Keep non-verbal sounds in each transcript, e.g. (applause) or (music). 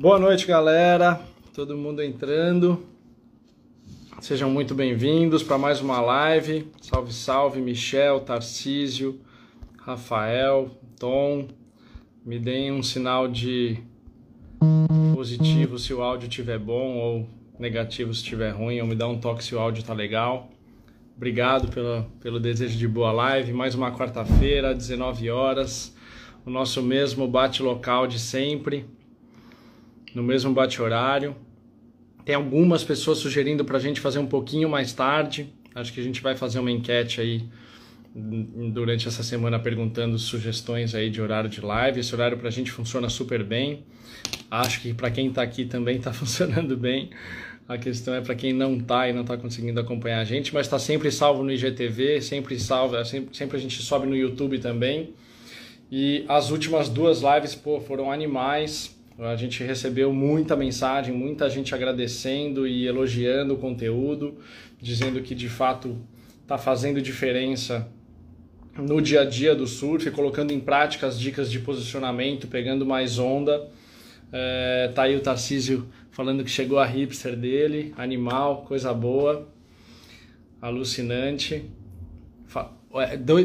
Boa noite, galera. Todo mundo entrando. Sejam muito bem-vindos para mais uma live. Salve, salve, Michel, Tarcísio, Rafael, Tom. Me deem um sinal de positivo se o áudio estiver bom ou negativo se estiver ruim, ou me dá um toque se o áudio tá legal. Obrigado pelo, pelo desejo de boa live. Mais uma quarta-feira, 19 horas. O nosso mesmo bate local de sempre no mesmo bate-horário. Tem algumas pessoas sugerindo para a gente fazer um pouquinho mais tarde. Acho que a gente vai fazer uma enquete aí durante essa semana perguntando sugestões aí de horário de live. Esse horário para a gente funciona super bem. Acho que para quem está aqui também está (laughs) funcionando bem. A questão é para quem não está e não está conseguindo acompanhar a gente, mas está sempre salvo no IGTV, sempre salvo, é sempre, sempre a gente sobe no YouTube também. E as últimas duas lives pô, foram animais. A gente recebeu muita mensagem, muita gente agradecendo e elogiando o conteúdo, dizendo que de fato está fazendo diferença no dia a dia do surf, colocando em prática as dicas de posicionamento, pegando mais onda. É, tá aí o Tarcísio falando que chegou a hipster dele, animal, coisa boa, alucinante.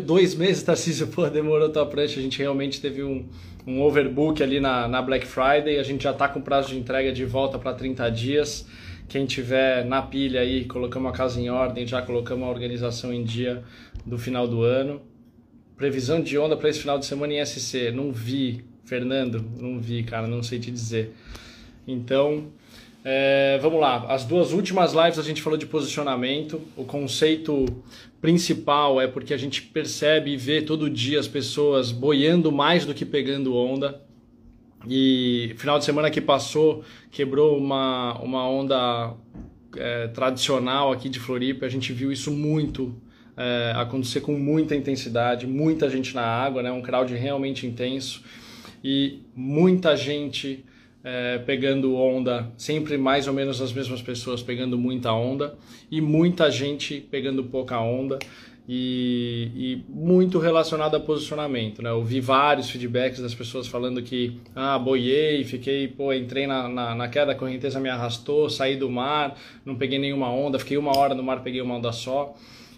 Dois meses, Tarcísio, (laughs) pô, demorou tua prancha, a gente realmente teve um, um overbook ali na, na Black Friday. A gente já está com prazo de entrega de volta para 30 dias. Quem tiver na pilha aí, colocamos a casa em ordem, já colocamos a organização em dia do final do ano. Previsão de onda para esse final de semana em SC, não vi, Fernando, não vi, cara, não sei te dizer. Então, é, vamos lá. As duas últimas lives a gente falou de posicionamento. O conceito principal é porque a gente percebe e vê todo dia as pessoas boiando mais do que pegando onda. E final de semana que passou quebrou uma, uma onda é, tradicional aqui de Floripa. A gente viu isso muito é, acontecer com muita intensidade, muita gente na água, né? um crowd realmente intenso e muita gente é, pegando onda, sempre mais ou menos as mesmas pessoas pegando muita onda e muita gente pegando pouca onda e, e, muito relacionado a posicionamento, né? Eu vi vários feedbacks das pessoas falando que ah, boiei, fiquei, pô, entrei na, na, na queda, a correnteza me arrastou, saí do mar, não peguei nenhuma onda, fiquei uma hora no mar, peguei uma onda só.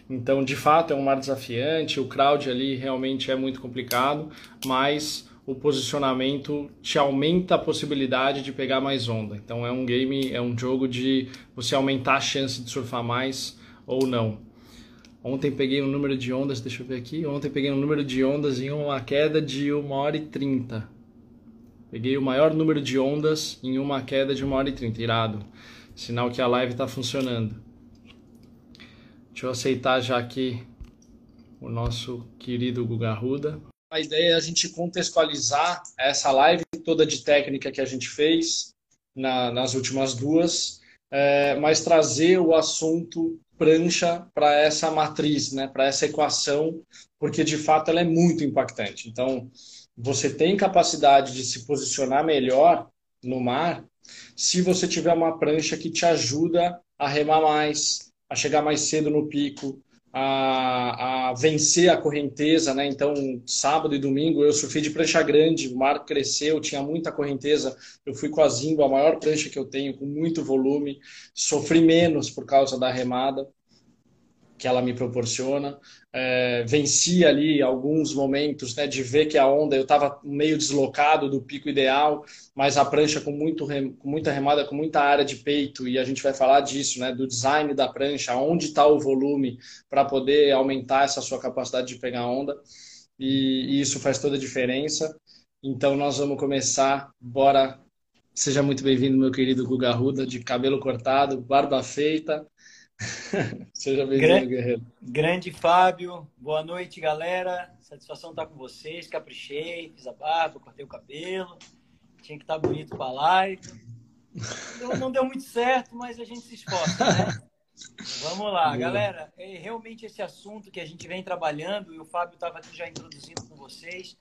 Então, de fato, é um mar desafiante, o crowd ali realmente é muito complicado, mas o posicionamento te aumenta a possibilidade de pegar mais onda. Então é um game, é um jogo de você aumentar a chance de surfar mais ou não. Ontem peguei um número de ondas, deixa eu ver aqui. Ontem peguei um número de ondas em uma queda de 1 hora e 30. Peguei o maior número de ondas em uma queda de 1 hora e 30. Irado. Sinal que a live está funcionando. Deixa eu aceitar já aqui o nosso querido Guga Ruda a ideia é a gente contextualizar essa live toda de técnica que a gente fez na, nas últimas duas, é, mas trazer o assunto prancha para essa matriz, né, para essa equação, porque de fato ela é muito impactante. Então, você tem capacidade de se posicionar melhor no mar se você tiver uma prancha que te ajuda a remar mais, a chegar mais cedo no pico, a, a, vencer a correnteza, né? Então, sábado e domingo eu surfei de prancha grande, o mar cresceu, tinha muita correnteza. Eu fui com a Zimbo, a maior prancha que eu tenho, com muito volume. Sofri menos por causa da remada que ela me proporciona. É, venci ali alguns momentos né, de ver que a onda, eu estava meio deslocado do pico ideal, mas a prancha com, muito, com muita remada, com muita área de peito, e a gente vai falar disso, né, do design da prancha, onde está o volume para poder aumentar essa sua capacidade de pegar onda, e, e isso faz toda a diferença. Então nós vamos começar, bora. Seja muito bem-vindo, meu querido Guga Ruda, de cabelo cortado, barba feita, (laughs) Seja bem-vindo, Guerreiro. Grande Fábio, boa noite, galera. Satisfação estar com vocês. Caprichei, fiz a barba, cortei o cabelo. Tinha que estar bonito para a live. Não, não, deu muito certo, mas a gente se esforça, né? (laughs) Vamos lá, boa. galera. É realmente esse assunto que a gente vem trabalhando e o Fábio estava aqui já introduzindo com vocês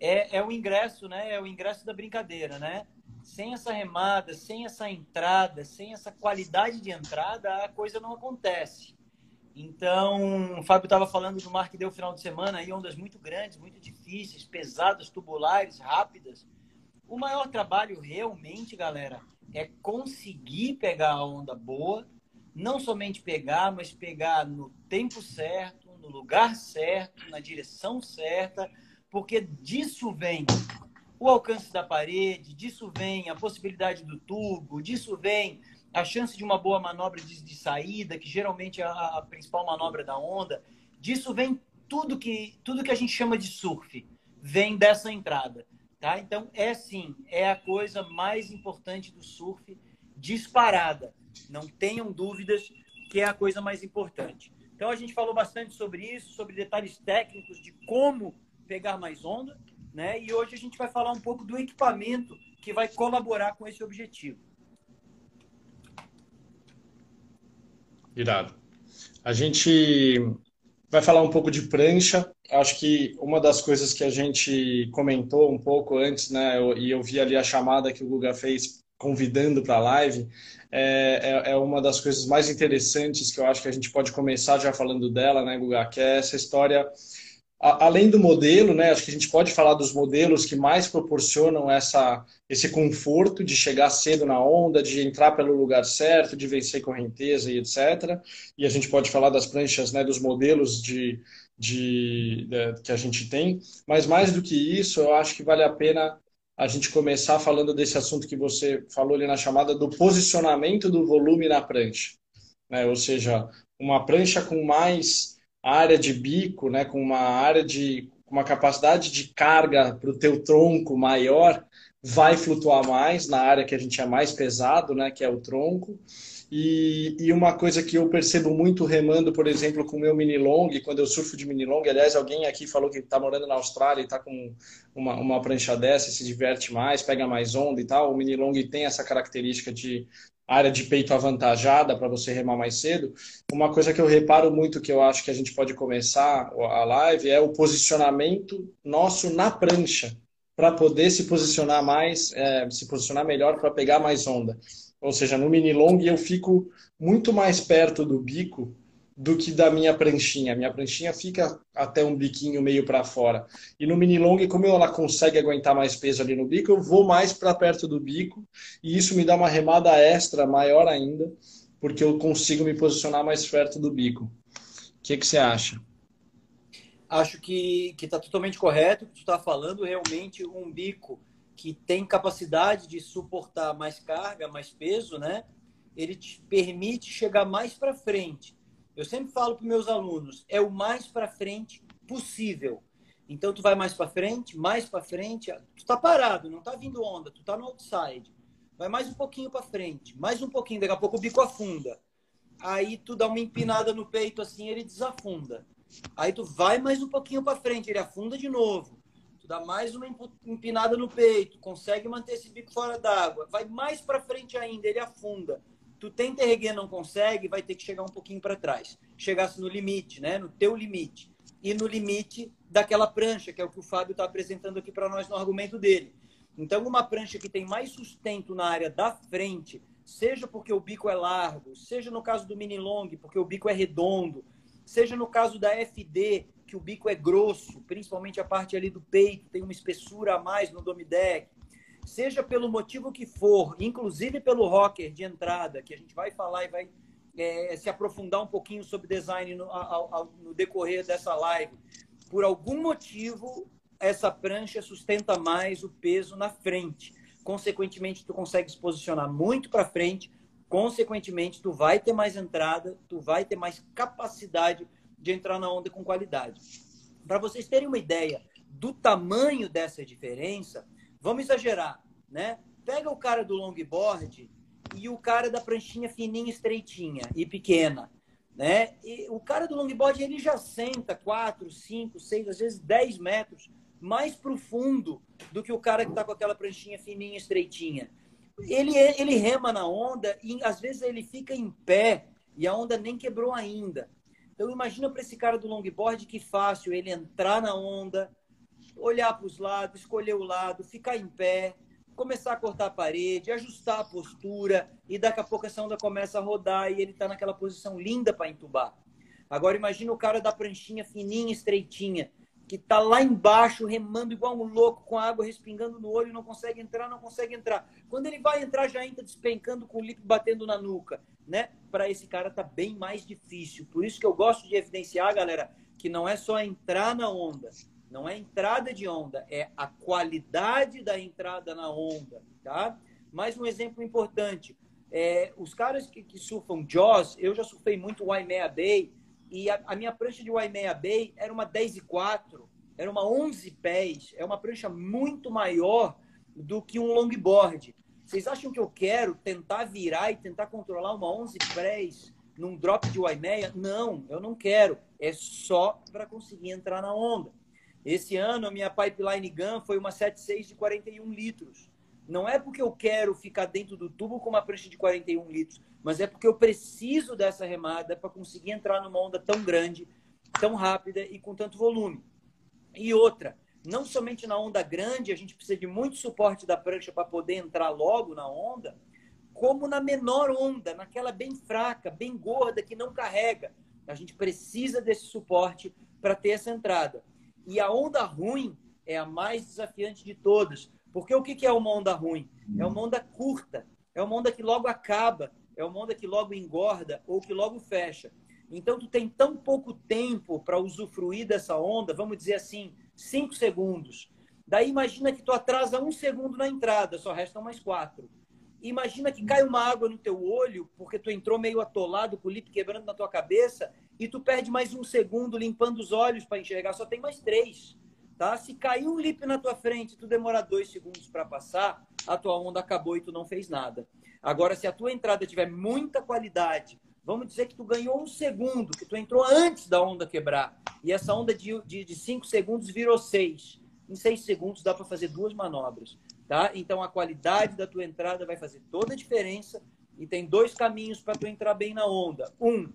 é, é o ingresso, né? É o ingresso da brincadeira, né? Sem essa remada, sem essa entrada, sem essa qualidade de entrada, a coisa não acontece. Então, o Fábio estava falando do mar que deu final de semana, aí ondas muito grandes, muito difíceis, pesadas, tubulares, rápidas. O maior trabalho realmente, galera, é conseguir pegar a onda boa, não somente pegar, mas pegar no tempo certo, no lugar certo, na direção certa, porque disso vem o alcance da parede, disso vem a possibilidade do tubo, disso vem a chance de uma boa manobra de, de saída, que geralmente é a, a, principal manobra da onda. Disso vem tudo que, tudo que a gente chama de surf, vem dessa entrada. Tá? Então, é sim, é a coisa mais importante do surf, disparada. Não tenham dúvidas que é a coisa mais importante. Então, a gente falou bastante sobre isso, sobre detalhes técnicos de como pegar mais onda, né? E hoje a gente vai falar um pouco do equipamento que vai colaborar com esse objetivo. Irado. A gente vai falar um pouco de prancha. Acho que uma das coisas que a gente comentou um pouco antes, né, e eu vi ali a chamada que o Guga fez convidando para a live, é, é, é, uma das coisas mais interessantes que eu acho que a gente pode começar já falando dela, né, Guga, que é essa história além do modelo, né, acho que a gente pode falar dos modelos que mais proporcionam essa, esse conforto de chegar cedo na onda, de entrar pelo lugar certo, de vencer correnteza e etc. E a gente pode falar das pranchas, né, dos modelos de, de, de, que a gente tem. Mas mais do que isso, eu acho que vale a pena a gente começar falando desse assunto que você falou ali na chamada do posicionamento do volume na prancha. Né? Ou seja, uma prancha com mais área de bico, né, com uma área de uma capacidade de carga para o teu tronco maior, vai flutuar mais na área que a gente é mais pesado, né, que é o tronco. E, e uma coisa que eu percebo muito remando, por exemplo, com o meu mini long, quando eu surfo de mini long, aliás, alguém aqui falou que está morando na Austrália e está com uma, uma prancha dessa, se diverte mais, pega mais onda e tal. O mini long tem essa característica de área de peito avantajada para você remar mais cedo. Uma coisa que eu reparo muito que eu acho que a gente pode começar a live é o posicionamento nosso na prancha para poder se posicionar mais, é, se posicionar melhor para pegar mais onda. Ou seja, no mini long eu fico muito mais perto do bico do que da minha pranchinha. Minha pranchinha fica até um biquinho meio para fora. E no mini long, como ela consegue aguentar mais peso ali no bico, eu vou mais para perto do bico e isso me dá uma remada extra maior ainda, porque eu consigo me posicionar mais perto do bico. O que, que você acha? Acho que está totalmente correto o que tu está falando. Realmente, um bico que tem capacidade de suportar mais carga, mais peso, né? Ele te permite chegar mais para frente eu sempre falo para meus alunos, é o mais para frente possível. Então tu vai mais para frente, mais para frente, tu está parado, não está vindo onda, tu está no outside. Vai mais um pouquinho para frente, mais um pouquinho, daqui a pouco o bico afunda. Aí tu dá uma empinada no peito assim, ele desafunda. Aí tu vai mais um pouquinho para frente, ele afunda de novo. Tu dá mais uma empinada no peito, consegue manter esse bico fora d'água. Vai mais para frente ainda, ele afunda tu tenta erguer não consegue, vai ter que chegar um pouquinho para trás. Chegasse no limite, né? No teu limite. E no limite daquela prancha, que é o que o Fábio está apresentando aqui para nós no argumento dele. Então, uma prancha que tem mais sustento na área da frente, seja porque o bico é largo, seja no caso do mini long, porque o bico é redondo, seja no caso da FD, que o bico é grosso, principalmente a parte ali do peito, tem uma espessura a mais no domideck, seja pelo motivo que for, inclusive pelo rocker de entrada, que a gente vai falar e vai é, se aprofundar um pouquinho sobre design no, ao, ao, no decorrer dessa live, por algum motivo essa prancha sustenta mais o peso na frente. Consequentemente, tu consegue se posicionar muito para frente. Consequentemente, tu vai ter mais entrada, tu vai ter mais capacidade de entrar na onda com qualidade. Para vocês terem uma ideia do tamanho dessa diferença, Vamos exagerar, né? Pega o cara do longboard e o cara da pranchinha fininha, estreitinha e pequena, né? E o cara do longboard ele já senta 4, 5, 6, às vezes 10 metros mais profundo do que o cara que está com aquela pranchinha fininha, estreitinha. Ele, ele rema na onda e às vezes ele fica em pé e a onda nem quebrou ainda. Então imagina para esse cara do longboard que fácil ele entrar na onda, olhar para os lados, escolher o lado, ficar em pé, começar a cortar a parede, ajustar a postura e daqui a pouco essa onda começa a rodar e ele está naquela posição linda para entubar. Agora imagina o cara da pranchinha fininha, estreitinha. que está lá embaixo remando igual um louco com a água respingando no olho, não consegue entrar, não consegue entrar. Quando ele vai entrar já entra despencando com o lip batendo na nuca, né? Para esse cara tá bem mais difícil. Por isso que eu gosto de evidenciar, galera, que não é só entrar na onda, não é entrada de onda, é a qualidade da entrada na onda, tá? Mais um exemplo importante. É, os caras que, que surfam Jaws, eu já surfei muito Waimea Bay, e a, a minha prancha de Waimea Bay era uma 10 e 4, era uma 11 pés, é uma prancha muito maior do que um longboard. Vocês acham que eu quero tentar virar e tentar controlar uma 11 pés num drop de Waimea? Não, eu não quero. É só para conseguir entrar na onda. Esse ano, a minha pipeline gun foi uma 76 de 41 litros. Não é porque eu quero ficar dentro do tubo com uma prancha de 41 litros, mas é porque eu preciso dessa remada para conseguir entrar numa onda tão grande, tão rápida e com tanto volume. E outra, não somente na onda grande a gente precisa de muito suporte da prancha para poder entrar logo na onda, como na menor onda, naquela bem fraca, bem gorda, que não carrega. A gente precisa desse suporte para ter essa entrada. E a onda ruim é a mais desafiante de todas, porque o que é uma onda ruim? É uma onda curta, é uma onda que logo acaba, é uma onda que logo engorda ou que logo fecha. Então, tu tem tão pouco tempo para usufruir dessa onda, vamos dizer assim, cinco segundos. Daí imagina que tu atrasa um segundo na entrada, só restam mais quatro. Imagina que cai uma água no teu olho, porque tu entrou meio atolado, com o lip quebrando na tua cabeça, e tu perde mais um segundo limpando os olhos para enxergar, só tem mais três. Tá? Se cair um lip na tua frente, tu demorar dois segundos para passar, a tua onda acabou e tu não fez nada. Agora, se a tua entrada tiver muita qualidade, vamos dizer que tu ganhou um segundo, que tu entrou antes da onda quebrar, e essa onda de, de, de cinco segundos virou seis. Em seis segundos dá para fazer duas manobras. Tá? Então, a qualidade da tua entrada vai fazer toda a diferença e tem dois caminhos para tu entrar bem na onda. Um,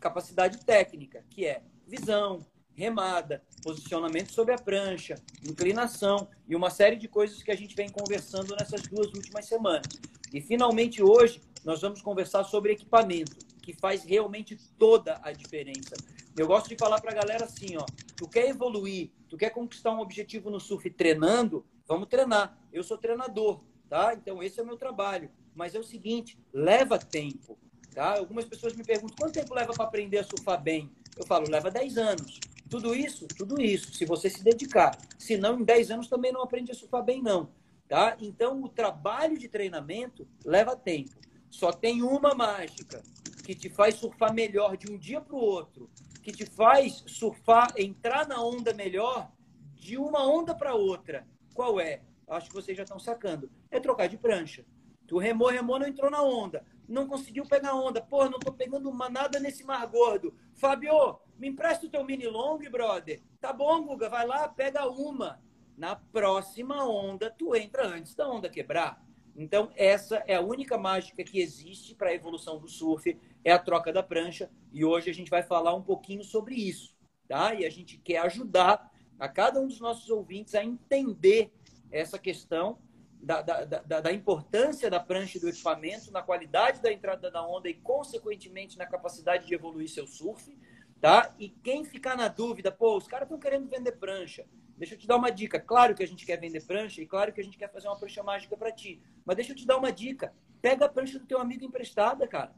capacidade técnica, que é visão, remada, posicionamento sobre a prancha, inclinação e uma série de coisas que a gente vem conversando nessas duas últimas semanas. E finalmente hoje nós vamos conversar sobre equipamento, que faz realmente toda a diferença. Eu gosto de falar para a galera assim, ó, tu quer evoluir, tu quer conquistar um objetivo no surf treinando, vamos treinar. Eu sou treinador, tá? Então esse é o meu trabalho. Mas é o seguinte, leva tempo, tá? Algumas pessoas me perguntam, quanto tempo leva para aprender a surfar bem? Eu falo, leva 10 anos. Tudo isso, tudo isso, se você se dedicar. Se não, em 10 anos também não aprende a surfar bem, não. Tá? Então, o trabalho de treinamento leva tempo. Só tem uma mágica que te faz surfar melhor de um dia para o outro, que te faz surfar, entrar na onda melhor de uma onda para outra. Qual é? Acho que vocês já estão sacando. É trocar de prancha. Tu remou, remou, não entrou na onda. Não conseguiu pegar onda. Pô, não tô pegando uma, nada nesse mar gordo. Fábio, me empresta o teu mini long, brother. Tá bom, Guga, vai lá, pega uma. Na próxima onda, tu entra antes da onda quebrar. Então, essa é a única mágica que existe para a evolução do surf, é a troca da prancha. E hoje a gente vai falar um pouquinho sobre isso, tá? E a gente quer ajudar a cada um dos nossos ouvintes a entender essa questão da, da, da, da, importância da prancha e do equipamento, na qualidade da entrada da onda e, consequentemente, na capacidade de evoluir seu surf tá? E quem ficar na dúvida, pô, os caras estão querendo vender prancha. Deixa eu te dar uma dica. Claro que a gente quer vender prancha e claro que a gente quer fazer uma prancha mágica para ti. Mas deixa eu te dar uma dica. Pega a prancha do teu amigo emprestada, cara.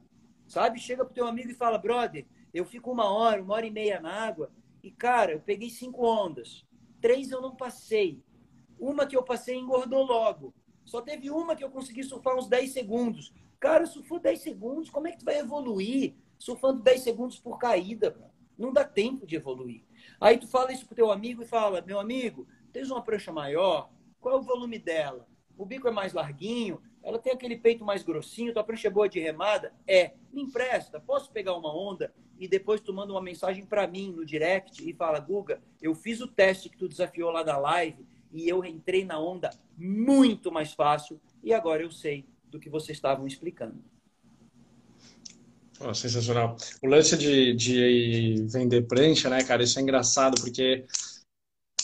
Sabe? Chega pro teu amigo e fala, brother, eu fico uma hora, uma hora e meia na água e, cara, eu peguei cinco ondas. Três eu não passei. Uma que eu passei engordou logo. Só teve uma que eu consegui surfar uns 10 segundos. Cara, surfou 10 segundos, como é que tu vai evoluir? surfando 10 segundos por caída, não dá tempo de evoluir. Aí tu fala isso pro teu amigo e fala, meu amigo, tens uma prancha maior, qual é o volume dela? O bico é mais larguinho, ela tem aquele peito mais grossinho, tua prancha é boa de remada? É, me empresta, posso pegar uma onda? E depois tu manda uma mensagem para mim no direct e fala, Guga, eu fiz o teste que tu desafiou lá da live e eu entrei na onda muito mais fácil e agora eu sei do que vocês estavam explicando. Oh, sensacional. O lance de, de vender prancha, né, cara, isso é engraçado, porque,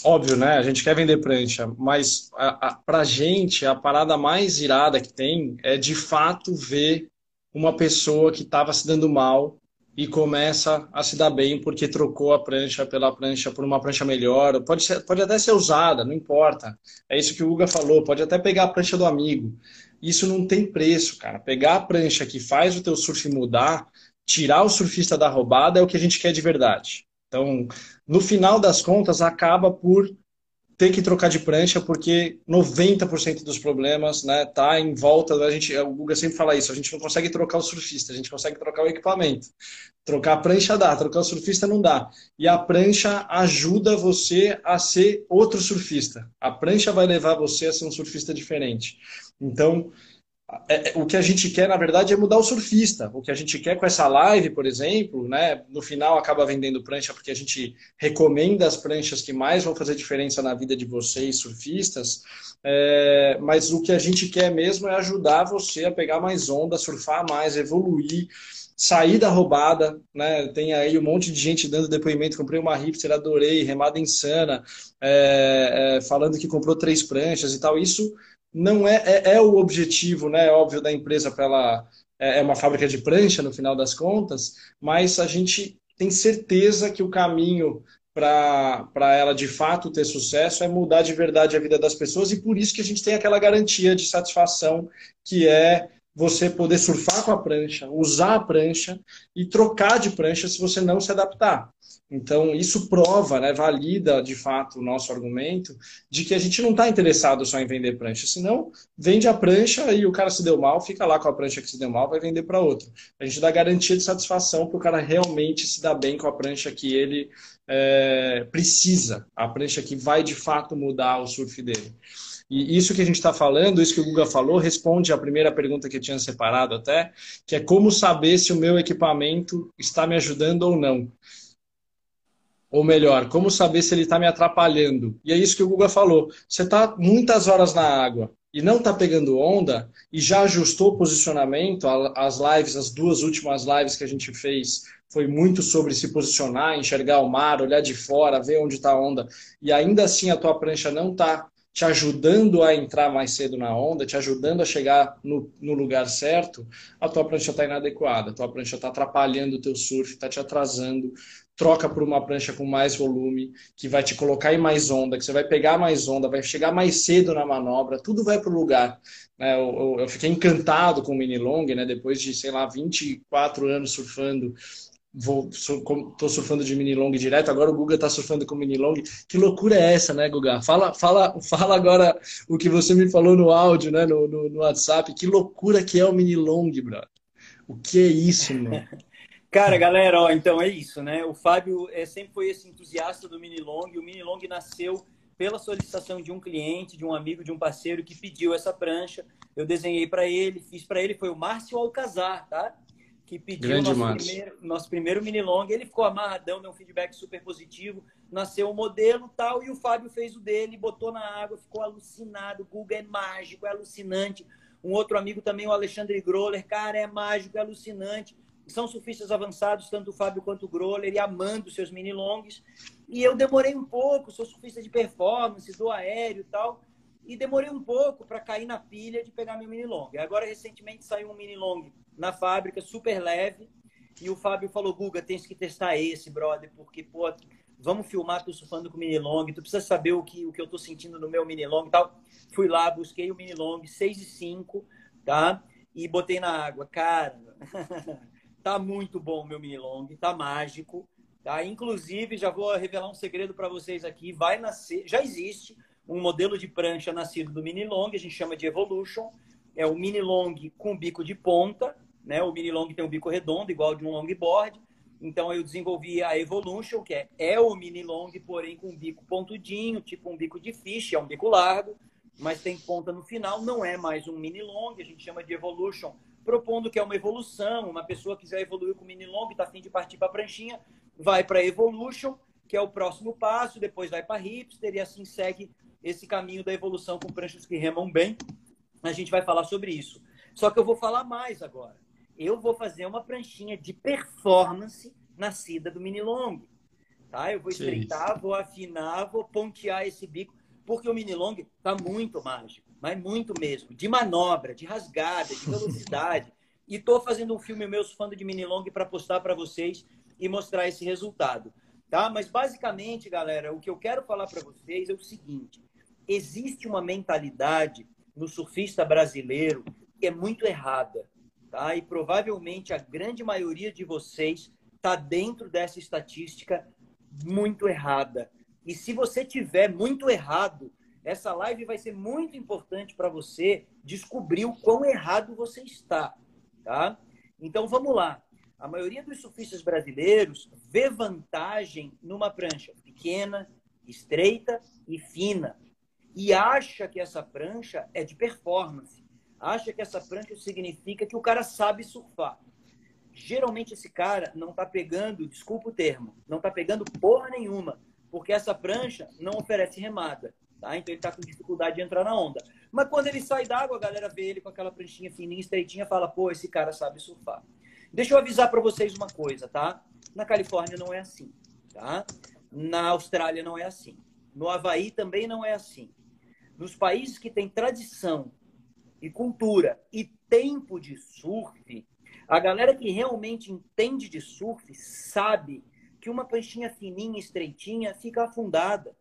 óbvio, né, a gente quer vender prancha, mas a, a, pra gente, a parada mais irada que tem é, de fato, ver uma pessoa que estava se dando mal e começa a se dar bem porque trocou a prancha pela prancha por uma prancha melhor. Pode, ser, pode até ser usada, não importa. É isso que o Guga falou. Pode até pegar a prancha do amigo. Isso não tem preço, cara. Pegar a prancha que faz o teu surf mudar, tirar o surfista da roubada é o que a gente quer de verdade. Então, no final das contas, acaba por ter que trocar de prancha porque 90% dos problemas né, tá em volta da gente. O Guga sempre fala isso, a gente não consegue trocar o surfista, a gente consegue trocar o equipamento. Trocar a prancha dá, trocar o surfista não dá. E a prancha ajuda você a ser outro surfista. A prancha vai levar você a ser um surfista diferente. Então, é, é, o que a gente quer, na verdade, é mudar o surfista. O que a gente quer com essa live, por exemplo, né, no final acaba vendendo prancha porque a gente recomenda as pranchas que mais vão fazer diferença na vida de vocês, surfistas. É, mas o que a gente quer mesmo é ajudar você a pegar mais onda, surfar mais, evoluir, sair da roubada. Né? Tem aí um monte de gente dando depoimento. Comprei uma hipster, adorei, remada insana, é, é, falando que comprou três pranchas e tal. Isso não é, é, é, o objetivo, né, óbvio, da empresa para ela é, é uma fábrica de prancha no final das contas, mas a gente tem certeza que o caminho para ela de fato ter sucesso é mudar de verdade a vida das pessoas e por isso que a gente tem aquela garantia de satisfação que é você poder surfar com a prancha, usar a prancha e trocar de prancha se você não se adaptar. Então, isso prova, né, valida de fato o nosso argumento de que a gente não está interessado só em vender prancha, senão vende a prancha e o cara se deu mal, fica lá com a prancha que se deu mal, vai vender para outro. A gente dá garantia de satisfação para o cara realmente se dar bem com a prancha que ele é, precisa, a prancha que vai de fato mudar o surf dele. E isso que a gente está falando, isso que o Guga falou, responde à primeira pergunta que eu tinha separado até, que é como saber se o meu equipamento está me ajudando ou não. Ou melhor, como saber se ele está me atrapalhando. E é isso que o Guga falou. Você está muitas horas na água e não está pegando onda e já ajustou o posicionamento, as lives, as duas últimas lives que a gente fez foi muito sobre se posicionar, enxergar o mar, olhar de fora, ver onde está a onda, e ainda assim a tua prancha não está te ajudando a entrar mais cedo na onda, te ajudando a chegar no, no lugar certo, a tua prancha está inadequada, a tua prancha está atrapalhando o teu surf, está te atrasando. Troca por uma prancha com mais volume, que vai te colocar em mais onda, que você vai pegar mais onda, vai chegar mais cedo na manobra, tudo vai para o lugar. É, eu, eu, eu, fiquei encantado com o mini long, né? Depois de, sei lá, 24 anos surfando vou tô surfando de mini long direto, agora o Guga tá surfando com mini long. Que loucura é essa, né, Guga? Fala, fala, fala agora o que você me falou no áudio, né, no, no, no WhatsApp. Que loucura que é o mini long, brother. O que é isso, mano? (laughs) Cara, galera, ó, então é isso, né? O Fábio é, sempre foi esse entusiasta do mini long. O mini long nasceu pela solicitação de um cliente, de um amigo, de um parceiro que pediu essa prancha. Eu desenhei para ele, fiz para ele, foi o Márcio Alcazar, tá? que pediu nosso primeiro, nosso primeiro mini long. Ele ficou amarradão, deu um feedback super positivo. Nasceu o um modelo tal, e o Fábio fez o dele, botou na água, ficou alucinado. O Google é mágico, é alucinante. Um outro amigo também, o Alexandre Groller, cara, é mágico, é alucinante. São surfistas avançados, tanto o Fábio quanto o Groller, e amando seus mini longs. E eu demorei um pouco, sou surfista de performance, do aéreo e tal e demorei um pouco para cair na pilha de pegar meu mini long. Agora, recentemente, saiu um mini long na fábrica, super leve, e o Fábio falou, Guga, tens que testar esse, brother, porque, pô, vamos filmar tu surfando com mini long, tu precisa saber o que, o que eu tô sentindo no meu mini long e tal. Fui lá, busquei o mini long, 6 e 5, tá? E botei na água. Cara, (laughs) tá muito bom meu mini long, tá mágico, tá? Inclusive, já vou revelar um segredo para vocês aqui, vai nascer, já existe um modelo de prancha nascido do mini long, a gente chama de Evolution. É o mini long com bico de ponta, né? O mini long tem um bico redondo, igual de um longboard. Então eu desenvolvi a Evolution, que é, é o mini long, porém com bico pontudinho, tipo um bico de fish, é um bico largo, mas tem ponta no final, não é mais um mini long, a gente chama de Evolution, propondo que é uma evolução, uma pessoa quiser evoluir com mini long, está afim de partir para a pranchinha, vai para Evolution, que é o próximo passo, depois vai para hipster e assim segue esse caminho da evolução com pranchas que remam bem. A gente vai falar sobre isso. Só que eu vou falar mais agora. Eu vou fazer uma pranchinha de performance nascida do mini long. Tá? Eu vou estreitar, vou afinar, vou pontear esse bico, porque o mini long tá muito mágico, mas muito mesmo, de manobra, de rasgada, de velocidade. (laughs) e tô fazendo um filme meu surfando de mini long para postar para vocês e mostrar esse resultado, tá? Mas basicamente, galera, o que eu quero falar para vocês é o seguinte: existe uma mentalidade no surfista brasileiro que é muito errada, tá? E provavelmente a grande maioria de vocês está dentro dessa estatística muito errada. E se você tiver muito errado, essa live vai ser muito importante para você descobrir o quão errado você está, tá? Então vamos lá. A maioria dos surfistas brasileiros vê vantagem numa prancha pequena, estreita e fina e acha que essa prancha é de performance. Acha que essa prancha significa que o cara sabe surfar. Geralmente esse cara não está pegando, desculpa o termo, não está pegando porra nenhuma, porque essa prancha não oferece remada. Tá? Então ele está com dificuldade de entrar na onda. Mas quando ele sai d'água, a galera vê ele com aquela pranchinha fininha, estreitinha, fala, pô, esse cara sabe surfar. Deixa eu avisar para vocês uma coisa, tá? Na Califórnia não é assim, tá? Na Austrália não é assim. No Havaí também não é assim. Nos países que têm tradição e cultura e tempo de surf, a galera que realmente entende de surf sabe que uma pranchinha fininha, estreitinha, fica afundada.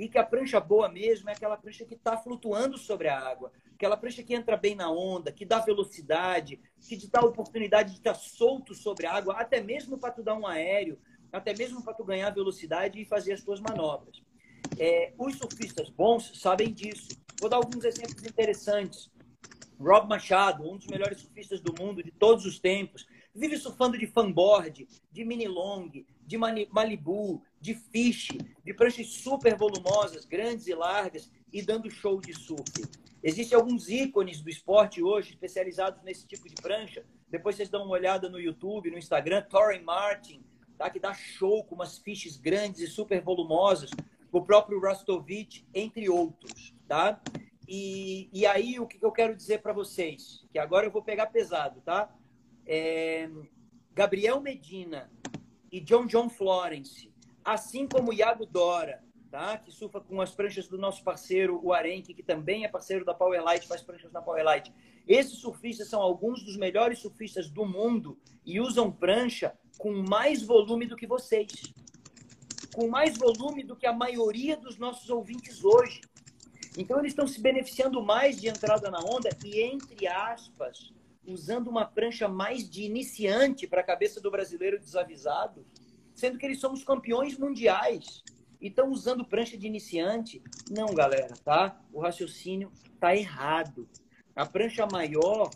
E que a prancha boa mesmo é aquela prancha que está flutuando sobre a água. Aquela prancha que entra bem na onda, que dá velocidade, que te dá oportunidade de estar solto sobre a água, até mesmo para tu dar um aéreo, até mesmo para tu ganhar velocidade e fazer as tuas manobras. É, os surfistas bons sabem disso. Vou dar alguns exemplos interessantes. Rob Machado, um dos melhores surfistas do mundo de todos os tempos, vive surfando de fanboard, de mini long, de Malibu, de fish, de pranchas super volumosas, grandes e largas e dando show de surf. Existem alguns ícones do esporte hoje especializados nesse tipo de prancha. Depois vocês dão uma olhada no YouTube, no Instagram, Torrey Martin, tá? que dá show com umas fishes grandes e super volumosas o próprio Rastovich, entre outros, tá? E, e aí, o que eu quero dizer para vocês? Que agora eu vou pegar pesado, tá? É, Gabriel Medina e John John Florence, assim como Iago Dora, tá? Que surfa com as pranchas do nosso parceiro, o Arenque, que também é parceiro da Powerlight, faz pranchas na Powerlight. Esses surfistas são alguns dos melhores surfistas do mundo e usam prancha com mais volume do que vocês com mais volume do que a maioria dos nossos ouvintes hoje. Então, eles estão se beneficiando mais de entrada na onda e, entre aspas, usando uma prancha mais de iniciante para a cabeça do brasileiro desavisado, sendo que eles são os campeões mundiais e estão usando prancha de iniciante. Não, galera, tá? O raciocínio tá errado. A prancha maior,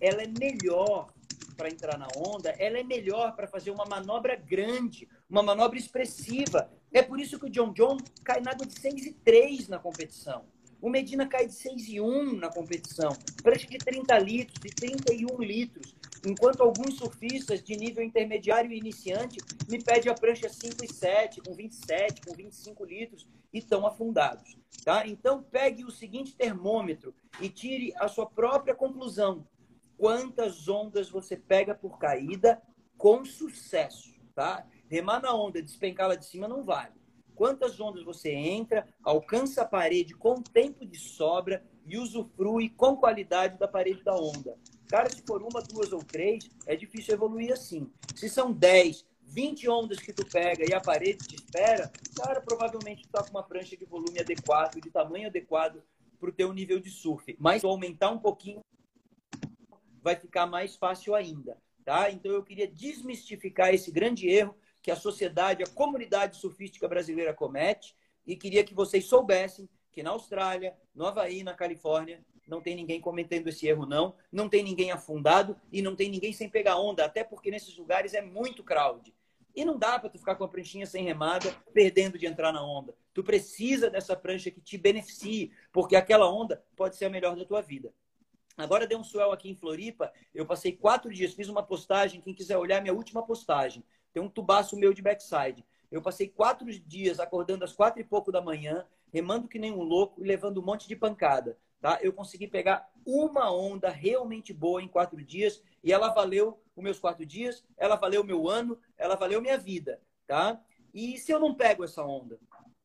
ela é melhor para entrar na onda, ela é melhor para fazer uma manobra grande, uma manobra expressiva. É por isso que o John John cai na água de 6 e 3 na competição. O Medina cai de 6 e 1 na competição, prancha de 30 litros, de 31 litros. Enquanto alguns surfistas de nível intermediário e iniciante me pedem a prancha 5 e 7, com 27, com 25 litros e estão afundados. Tá? Então, pegue o seguinte termômetro e tire a sua própria conclusão quantas ondas você pega por caída com sucesso, tá? Remar na onda, despencá-la de cima não vale. Quantas ondas você entra, alcança a parede com tempo de sobra e usufrui com qualidade da parede da onda. Cara, se for uma, duas ou três, é difícil evoluir assim. Se são 10, 20 ondas que tu pega e a parede te espera, cara, provavelmente tu tá com uma prancha de volume adequado, de tamanho adequado para o teu nível de surf. Mas aumentar um pouquinho vai ficar mais fácil ainda. Tá? Então eu queria desmistificar esse grande erro que a sociedade, a comunidade surfística brasileira comete e queria que vocês soubessem que na Austrália, no Havaí, na Califórnia, não tem ninguém cometendo esse erro, não. Não tem ninguém afundado e não tem ninguém sem pegar onda, até porque nesses lugares é muito crowd. E não dá para tu ficar com a pranchinha sem remada, perdendo de entrar na onda. Tu precisa dessa prancha que te beneficie, porque aquela onda pode ser a melhor da tua vida. Agora deu um swell aqui em Floripa. Eu passei quatro dias, fiz uma postagem. Quem quiser olhar minha última postagem, tem um tubaço meu de backside. Eu passei quatro dias acordando às quatro e pouco da manhã, remando que nem um louco e levando um monte de pancada. Tá? Eu consegui pegar uma onda realmente boa em quatro dias e ela valeu os meus quatro dias, ela valeu o meu ano, ela valeu minha vida. Tá? E se eu não pego essa onda?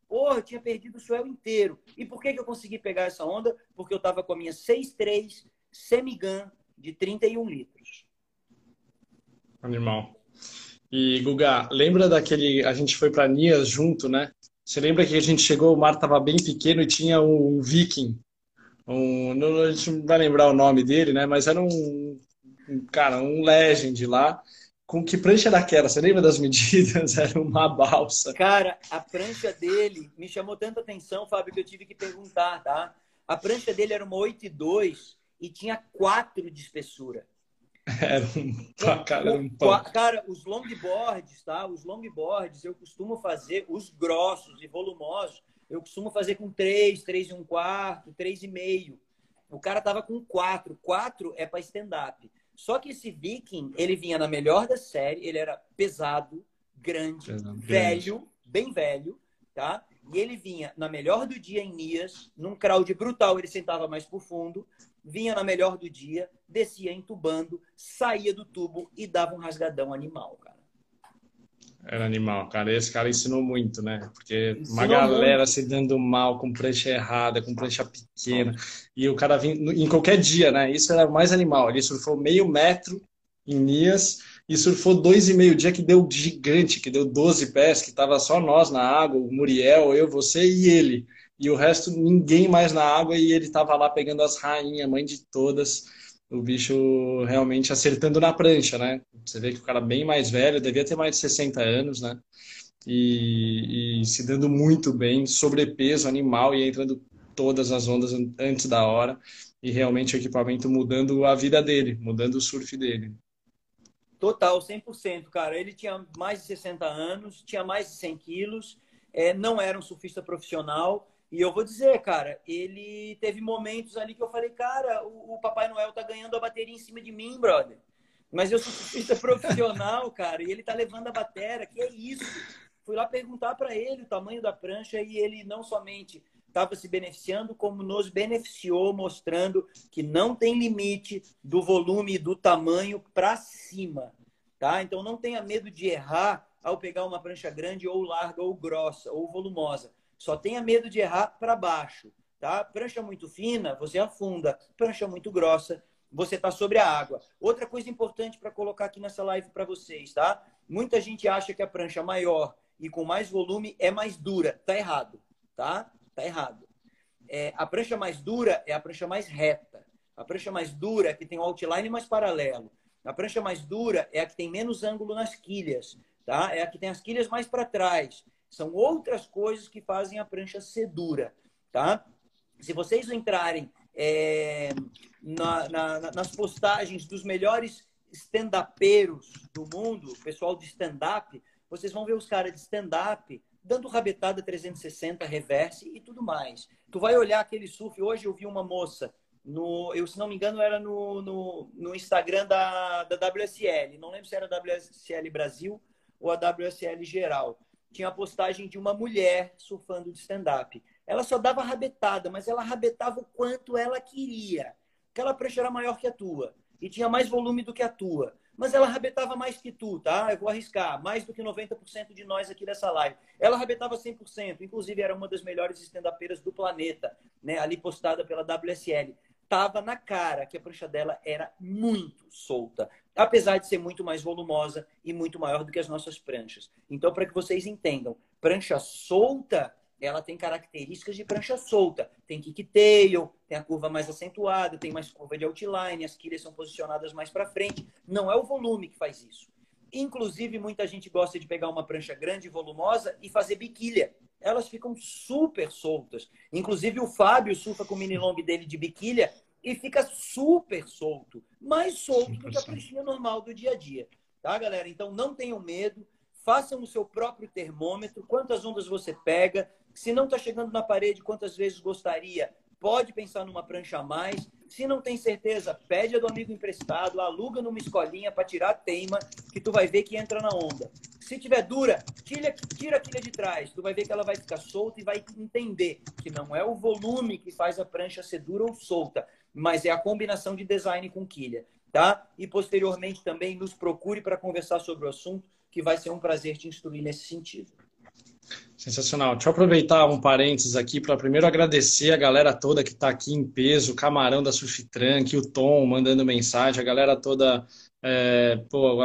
Porra, eu tinha perdido o swell inteiro. E por que, que eu consegui pegar essa onda? Porque eu estava com a minha 6.3 Semigun de 31 litros. Animal. E, Guga, lembra daquele. A gente foi para Nias junto, né? Você lembra que a gente chegou, o mar estava bem pequeno e tinha um viking. Um, não, a gente não vai lembrar o nome dele, né? Mas era um, cara, um legend lá. Com que prancha era aquela? Você lembra das (laughs) medidas? Era uma balsa. Cara, a prancha dele me chamou tanta atenção, Fábio, que eu tive que perguntar, tá? A prancha dele era uma 8,2 e tinha 4 de espessura. (laughs) Era um, cara, um cara, os longboards, tá? Os longboards eu costumo fazer, os grossos e volumosos, eu costumo fazer com 3, 3 e um quarto, 3 e meio. O cara tava com 4. 4 é para stand-up. Só que esse Viking, ele vinha na melhor da série, ele era pesado, grande, pesado, velho, grande. bem velho, tá? E ele vinha na melhor do dia em Nias, num crowd brutal, ele sentava mais pro fundo, vinha na melhor do dia, descia entubando, saía do tubo e dava um rasgadão animal, cara. Era animal, cara. Esse cara ensinou muito, né? Porque ensinou uma galera muito. se dando mal com prancha errada, com prancha pequena. E o cara vinha em qualquer dia, né? Isso era mais animal. Ele surfou meio metro em Nias e surfou dois e meio dia que deu gigante, que deu 12 pés, que tava só nós na água, o Muriel, eu, você e ele. E o resto, ninguém mais na água e ele tava lá pegando as rainhas, mãe de todas o bicho realmente acertando na prancha, né? Você vê que o cara bem mais velho, devia ter mais de 60 anos, né? E, e se dando muito bem, sobrepeso animal e entrando todas as ondas antes da hora. E realmente o equipamento mudando a vida dele, mudando o surf dele. Total, 100%, cara. Ele tinha mais de 60 anos, tinha mais de 100 quilos, é, não era um surfista profissional, e eu vou dizer, cara, ele teve momentos ali que eu falei, cara, o, o Papai Noel tá ganhando a bateria em cima de mim, brother. Mas eu sou surfista profissional, (laughs) cara, e ele tá levando a bateria, que é isso? Fui lá perguntar para ele o tamanho da prancha e ele não somente estava se beneficiando, como nos beneficiou, mostrando que não tem limite do volume e do tamanho para cima, tá? Então não tenha medo de errar ao pegar uma prancha grande ou larga ou grossa ou volumosa. Só tenha medo de errar para baixo, tá? Prancha muito fina, você afunda. Prancha muito grossa, você está sobre a água. Outra coisa importante para colocar aqui nessa live para vocês, tá? Muita gente acha que a prancha maior e com mais volume é mais dura. Tá errado, tá? Tá errado. É, a prancha mais dura é a prancha mais reta. A prancha mais dura é que tem o outline mais paralelo. A prancha mais dura é a que tem menos ângulo nas quilhas, tá? É a que tem as quilhas mais para trás. São outras coisas que fazem a prancha ser dura, tá? Se vocês entrarem é, na, na, nas postagens dos melhores stand-upeiros do mundo, pessoal de stand-up, vocês vão ver os caras de stand-up dando rabetada 360, reverse e tudo mais. Tu vai olhar aquele surf. Hoje eu vi uma moça, no, eu, se não me engano, era no, no, no Instagram da, da WSL. Não lembro se era a WSL Brasil ou a WSL geral tinha a postagem de uma mulher surfando de stand-up. Ela só dava rabetada, mas ela rabetava o quanto ela queria. Aquela prancha era maior que a tua e tinha mais volume do que a tua. Mas ela rabetava mais que tu, tá? Eu vou arriscar. Mais do que 90% de nós aqui dessa live. Ela rabetava 100%. Inclusive, era uma das melhores stand-upeiras do planeta, né? Ali postada pela WSL. Tava na cara que a prancha dela era muito solta apesar de ser muito mais volumosa e muito maior do que as nossas pranchas. Então, para que vocês entendam, prancha solta, ela tem características de prancha solta. Tem kicktail, tem a curva mais acentuada, tem mais curva de outline, as quilhas são posicionadas mais para frente. Não é o volume que faz isso. Inclusive, muita gente gosta de pegar uma prancha grande e volumosa e fazer biquília. Elas ficam super soltas. Inclusive, o Fábio surfa com o mini long dele de biquília e fica super solto, mais solto do que a pranchinha normal do dia a dia. Tá, galera? Então não tenham medo, façam o seu próprio termômetro, quantas ondas você pega, se não está chegando na parede, quantas vezes gostaria, pode pensar numa prancha a mais. Se não tem certeza, pede a do amigo emprestado, aluga numa escolinha para tirar a teima, que tu vai ver que entra na onda. Se tiver dura, tira, tira a quilha de trás, tu vai ver que ela vai ficar solta e vai entender que não é o volume que faz a prancha ser dura ou solta, mas é a combinação de design com quilha, tá? E posteriormente também nos procure para conversar sobre o assunto, que vai ser um prazer te instruir nesse sentido. Sensacional. Deixa eu aproveitar um parênteses aqui para primeiro agradecer a galera toda que está aqui em peso, o Camarão da Surf Trunk, o Tom mandando mensagem, a galera toda é, pô,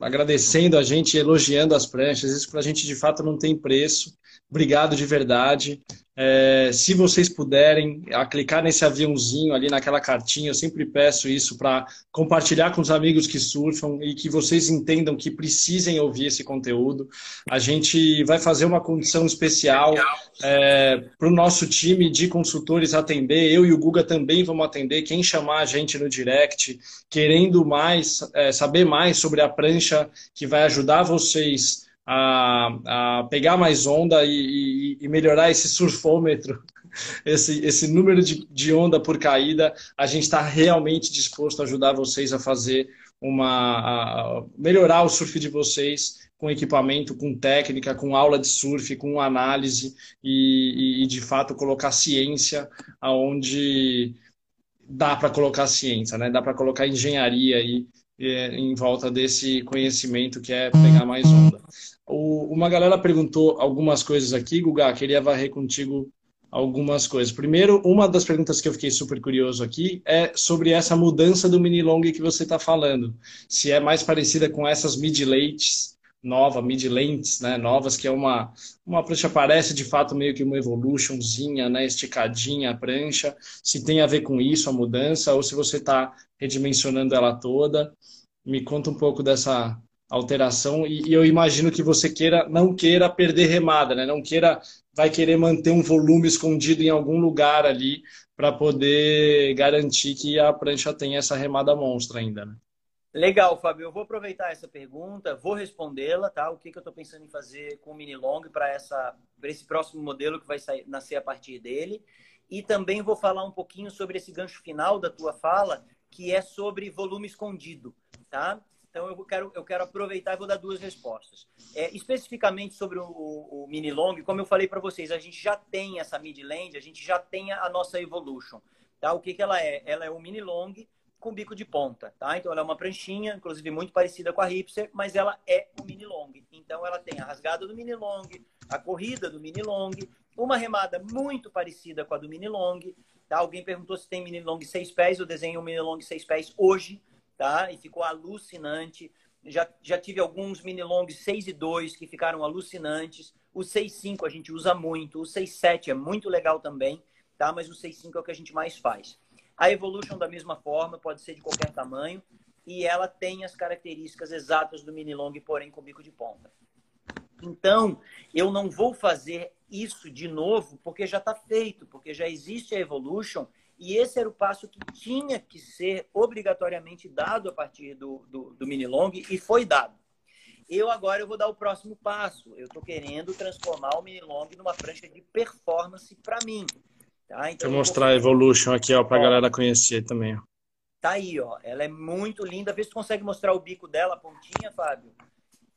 agradecendo a gente, elogiando as pranchas. Isso para a gente de fato não tem preço. Obrigado de verdade. É, se vocês puderem, a clicar nesse aviãozinho ali naquela cartinha, eu sempre peço isso para compartilhar com os amigos que surfam e que vocês entendam que precisem ouvir esse conteúdo. A gente vai fazer uma condição especial é, para o nosso time de consultores atender. Eu e o Guga também vamos atender. Quem chamar a gente no direct, querendo mais, é, saber mais sobre a prancha que vai ajudar vocês a, a pegar mais onda e, e, e, melhorar esse surfômetro, (laughs) esse, esse número de, de onda por caída, a gente está realmente disposto a ajudar vocês a fazer uma. A melhorar o surf de vocês com equipamento, com técnica, com aula de surf, com análise e, e de fato colocar ciência aonde dá para colocar ciência, né? Dá para colocar engenharia aí é, em volta desse conhecimento que é pegar mais onda. O, uma galera perguntou algumas coisas aqui, Guga, queria varrer contigo algumas coisas. Primeiro, uma das perguntas que eu fiquei super curioso aqui é sobre essa mudança do mini long que você está falando. Se é mais parecida com essas mid lates nova, mid lentes, né, novas, que é uma uma prancha parece de fato meio que uma evolutionzinha, né, esticadinha a prancha. Se tem a ver com isso a mudança ou se você está redimensionando ela toda. Me conta um pouco dessa alteração e, e, eu imagino que você queira não queira perder remada, né? Não queira vai querer manter um volume escondido em algum lugar ali para poder garantir que a prancha tenha essa remada monstra ainda, né? Legal, Fábio. Eu vou aproveitar essa pergunta, vou respondê-la, tá? O que, que eu estou pensando em fazer com o mini long para essa esse próximo modelo que vai sair, nascer a partir dele. E também vou falar um pouquinho sobre esse gancho final da tua fala, que é sobre volume escondido, tá? Então eu quero, eu quero aproveitar e vou dar duas respostas. É, especificamente sobre o, o, mini long, como eu falei para vocês, a gente já tem essa mid land, a gente já tem a nossa evolution. Tá? O que, que ela é? Ela é um mini long com bico de ponta, tá? Então ela é uma pranchinha, inclusive muito parecida com a hipster, mas ela é o mini long. Então ela tem a rasgada do mini long, a corrida do mini long, uma remada muito parecida com a do mini long. Tá? Alguém perguntou se tem mini long 6 pés, eu desenho um mini long 6 pés hoje tá? E ficou alucinante. Já, já tive alguns mini longs 6 e 2 que ficaram alucinantes. O 6.5 a gente usa muito. O 6.7 é muito legal também, tá? Mas o 6.5 é o que a gente mais faz. A Evolution, da mesma forma, pode ser de qualquer tamanho. E ela tem as características exatas do mini long, porém com bico de ponta. Então, eu não vou fazer isso de novo, porque já está feito, porque já existe a Evolution e esse era o passo que tinha que ser obrigatoriamente dado a partir do, do, do mini long e foi dado. Eu agora eu vou dar o próximo passo. Eu estou querendo transformar o mini long numa prancha de performance para mim. Tá? Então, Deixa eu mostrar vou... a Evolution aqui para a galera conhecer também. Tá aí, ó. Ela é muito linda. Vê se consegue mostrar o bico dela, a pontinha, Fábio.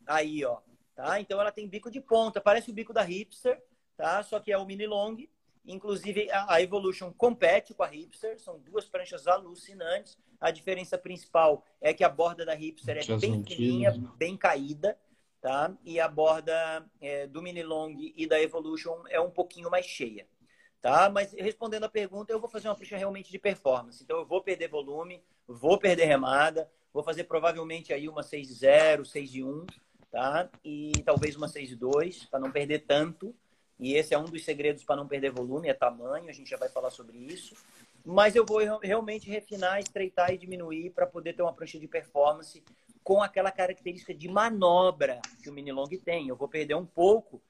Aí, ó. Tá? Então ela tem bico de ponta. Parece o bico da hipster, tá? Só que é o mini long Inclusive, a Evolution compete com a Hipster, são duas pranchas alucinantes. A diferença principal é que a borda da Hipster é bem fininha, bem caída, tá? E a borda é, do Mini Long e da Evolution é um pouquinho mais cheia, tá? Mas respondendo a pergunta, eu vou fazer uma prancha realmente de performance. Então, eu vou perder volume, vou perder remada, vou fazer provavelmente aí uma 6.0, 6.1, tá? E talvez uma 6.2, para não perder tanto, e esse é um dos segredos para não perder volume, é tamanho, a gente já vai falar sobre isso. Mas eu vou realmente refinar, estreitar e diminuir para poder ter uma prancha de performance com aquela característica de manobra que o mini long tem. Eu vou perder um pouco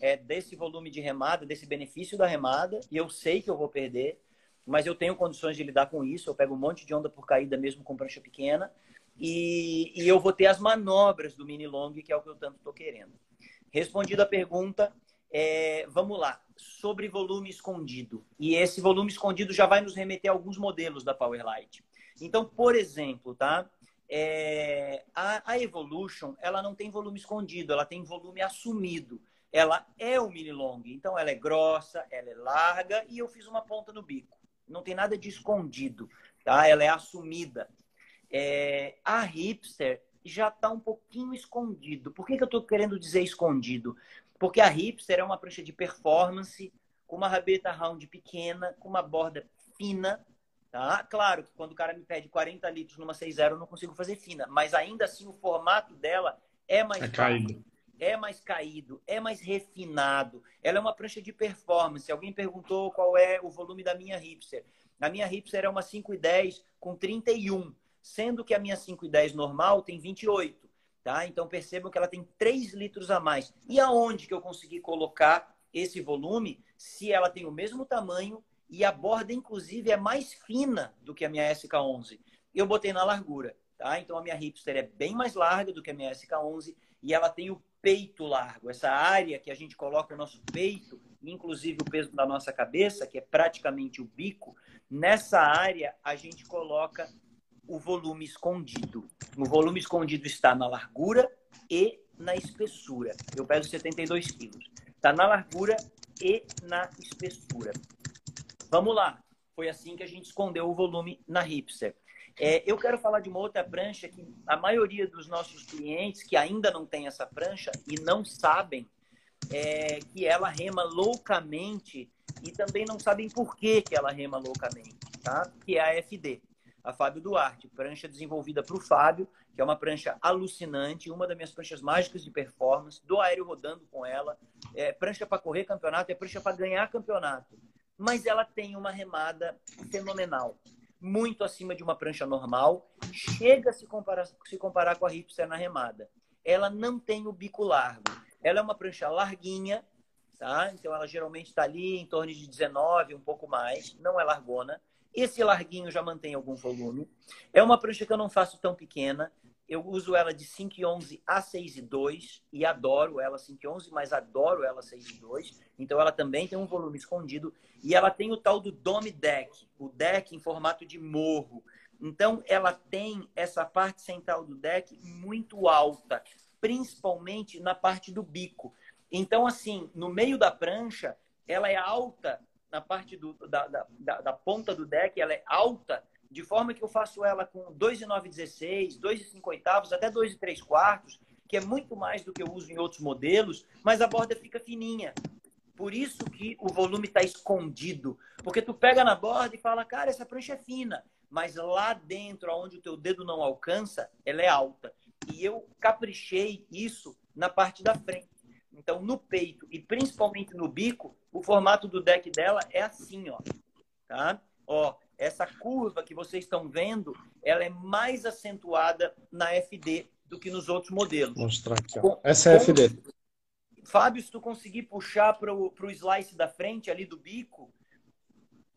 é, desse volume de remada, desse benefício da remada, e eu sei que eu vou perder, mas eu tenho condições de lidar com isso. Eu pego um monte de onda por caída mesmo com prancha pequena, e, e eu vou ter as manobras do mini long, que é o que eu tanto estou querendo. Respondido a pergunta, é, vamos lá, sobre volume escondido. E esse volume escondido já vai nos remeter a alguns modelos da Powerlight. Então, por exemplo, tá? É, a, a, Evolution, ela não tem volume escondido, ela tem volume assumido. Ela é o mini long, então ela é grossa, ela é larga e eu fiz uma ponta no bico. Não tem nada de escondido, tá? Ela é assumida. É, a hipster já está um pouquinho escondido. Por que, que eu estou querendo dizer escondido? Porque a hipster é uma prancha de performance, com uma rabeta round pequena, com uma borda fina, Tá? Claro que quando o cara me pede 40 litros numa 6.0, eu não consigo fazer fina, mas ainda assim o formato dela é mais é caído. é mais caído, é mais refinado. Ela é uma prancha de performance. Alguém perguntou qual é o volume da minha hipster. A minha hipster é uma 5,10 com 31, sendo que a minha 5,10 normal tem 28. Tá? Então percebam que ela tem 3 litros a mais. E aonde que eu consegui colocar esse volume se ela tem o mesmo tamanho e a borda, inclusive, é mais fina do que a minha SK11? Eu botei na largura. Tá? Então a minha hipster é bem mais larga do que a minha SK11 e ela tem o peito largo. Essa área que a gente coloca o nosso peito, inclusive o peso da nossa cabeça, que é praticamente o bico, nessa área a gente coloca o volume escondido. O volume escondido está na largura e na espessura. Eu peso 72 quilos. Está na largura e na espessura. Vamos lá. Foi assim que a gente escondeu o volume na Hipster. É, eu quero falar de uma outra prancha que a maioria dos nossos clientes que ainda não tem essa prancha e não sabem é, que ela rema loucamente e também não sabem por que, que ela rema loucamente, tá? Que é a FD, a Fábio Duarte, prancha desenvolvida para o Fábio, que é uma prancha alucinante, uma das minhas pranchas mágicas de performance, do aéreo rodando com ela, é prancha para correr campeonato, é prancha para ganhar campeonato, mas ela tem uma remada fenomenal muito acima de uma prancha normal, chega a se comparar, se comparar com a Hipster na remada. Ela não tem o bico largo. Ela é uma prancha larguinha, tá? Então ela geralmente está ali em torno de 19, um pouco mais, não é largona. Esse larguinho já mantém algum volume. É uma prancha que eu não faço tão pequena. Eu uso ela de 5,11 a 6,2 e adoro ela 5,11, mas adoro ela 6,2. Então ela também tem um volume escondido e ela tem o tal do dome deck, o deck em formato de morro. Então ela tem essa parte central do deck muito alta, principalmente na parte do bico. Então assim, no meio da prancha, ela é alta na parte do, da, da, da, ponta do deck, ela é alta de forma que eu faço ela com 2,916, 2,5 oitavos, até 2,3 quartos, que é muito mais do que eu uso em outros modelos, mas a borda fica fininha. Por isso que o volume está escondido. Porque tu pega na borda e fala, cara, essa prancha é fina. Mas lá dentro, onde o teu dedo não alcança, ela é alta. E eu caprichei isso na parte da frente. Então, no peito e principalmente no bico, o formato do deck dela é assim, ó. Tá? Ó, essa curva que vocês estão vendo, ela é mais acentuada na FD do que nos outros modelos. Vou mostrar aqui. Ó. Essa é a FD. Fábio, se tu conseguir puxar para o slice da frente ali do bico.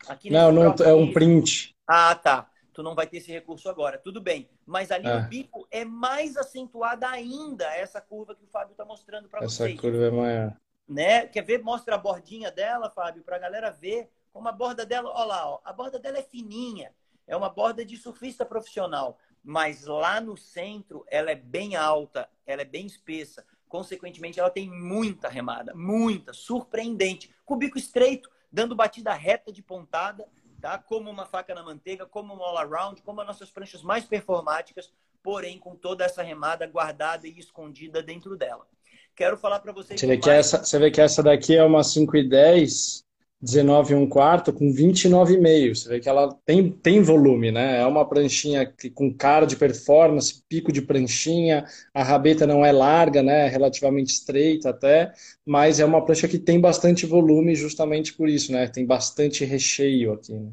Aqui não, não é um print. Ah, tá. Tu não vai ter esse recurso agora. Tudo bem. Mas ali é. no bico é mais acentuada ainda essa curva que o Fábio está mostrando para vocês. Essa curva é maior. Né? Quer ver? Mostra a bordinha dela, Fábio, para a galera ver como a borda dela, olha lá, ó, a borda dela é fininha, é uma borda de surfista profissional, mas lá no centro ela é bem alta, ela é bem espessa. Consequentemente, ela tem muita remada, muita, surpreendente, com o bico estreito, dando batida reta de pontada, tá? Como uma faca na manteiga, como um all-around, como as nossas pranchas mais performáticas, porém com toda essa remada guardada e escondida dentro dela. Quero falar para vocês. Você vê, mais... que essa, você vê que essa daqui é uma 5 e 10 19 um quarto com 29,5. Você vê que ela tem, tem volume, né? É uma pranchinha que, com cara de performance, pico de pranchinha, a rabeta não é larga, né? É relativamente estreita até, mas é uma prancha que tem bastante volume justamente por isso, né? Tem bastante recheio aqui. Né?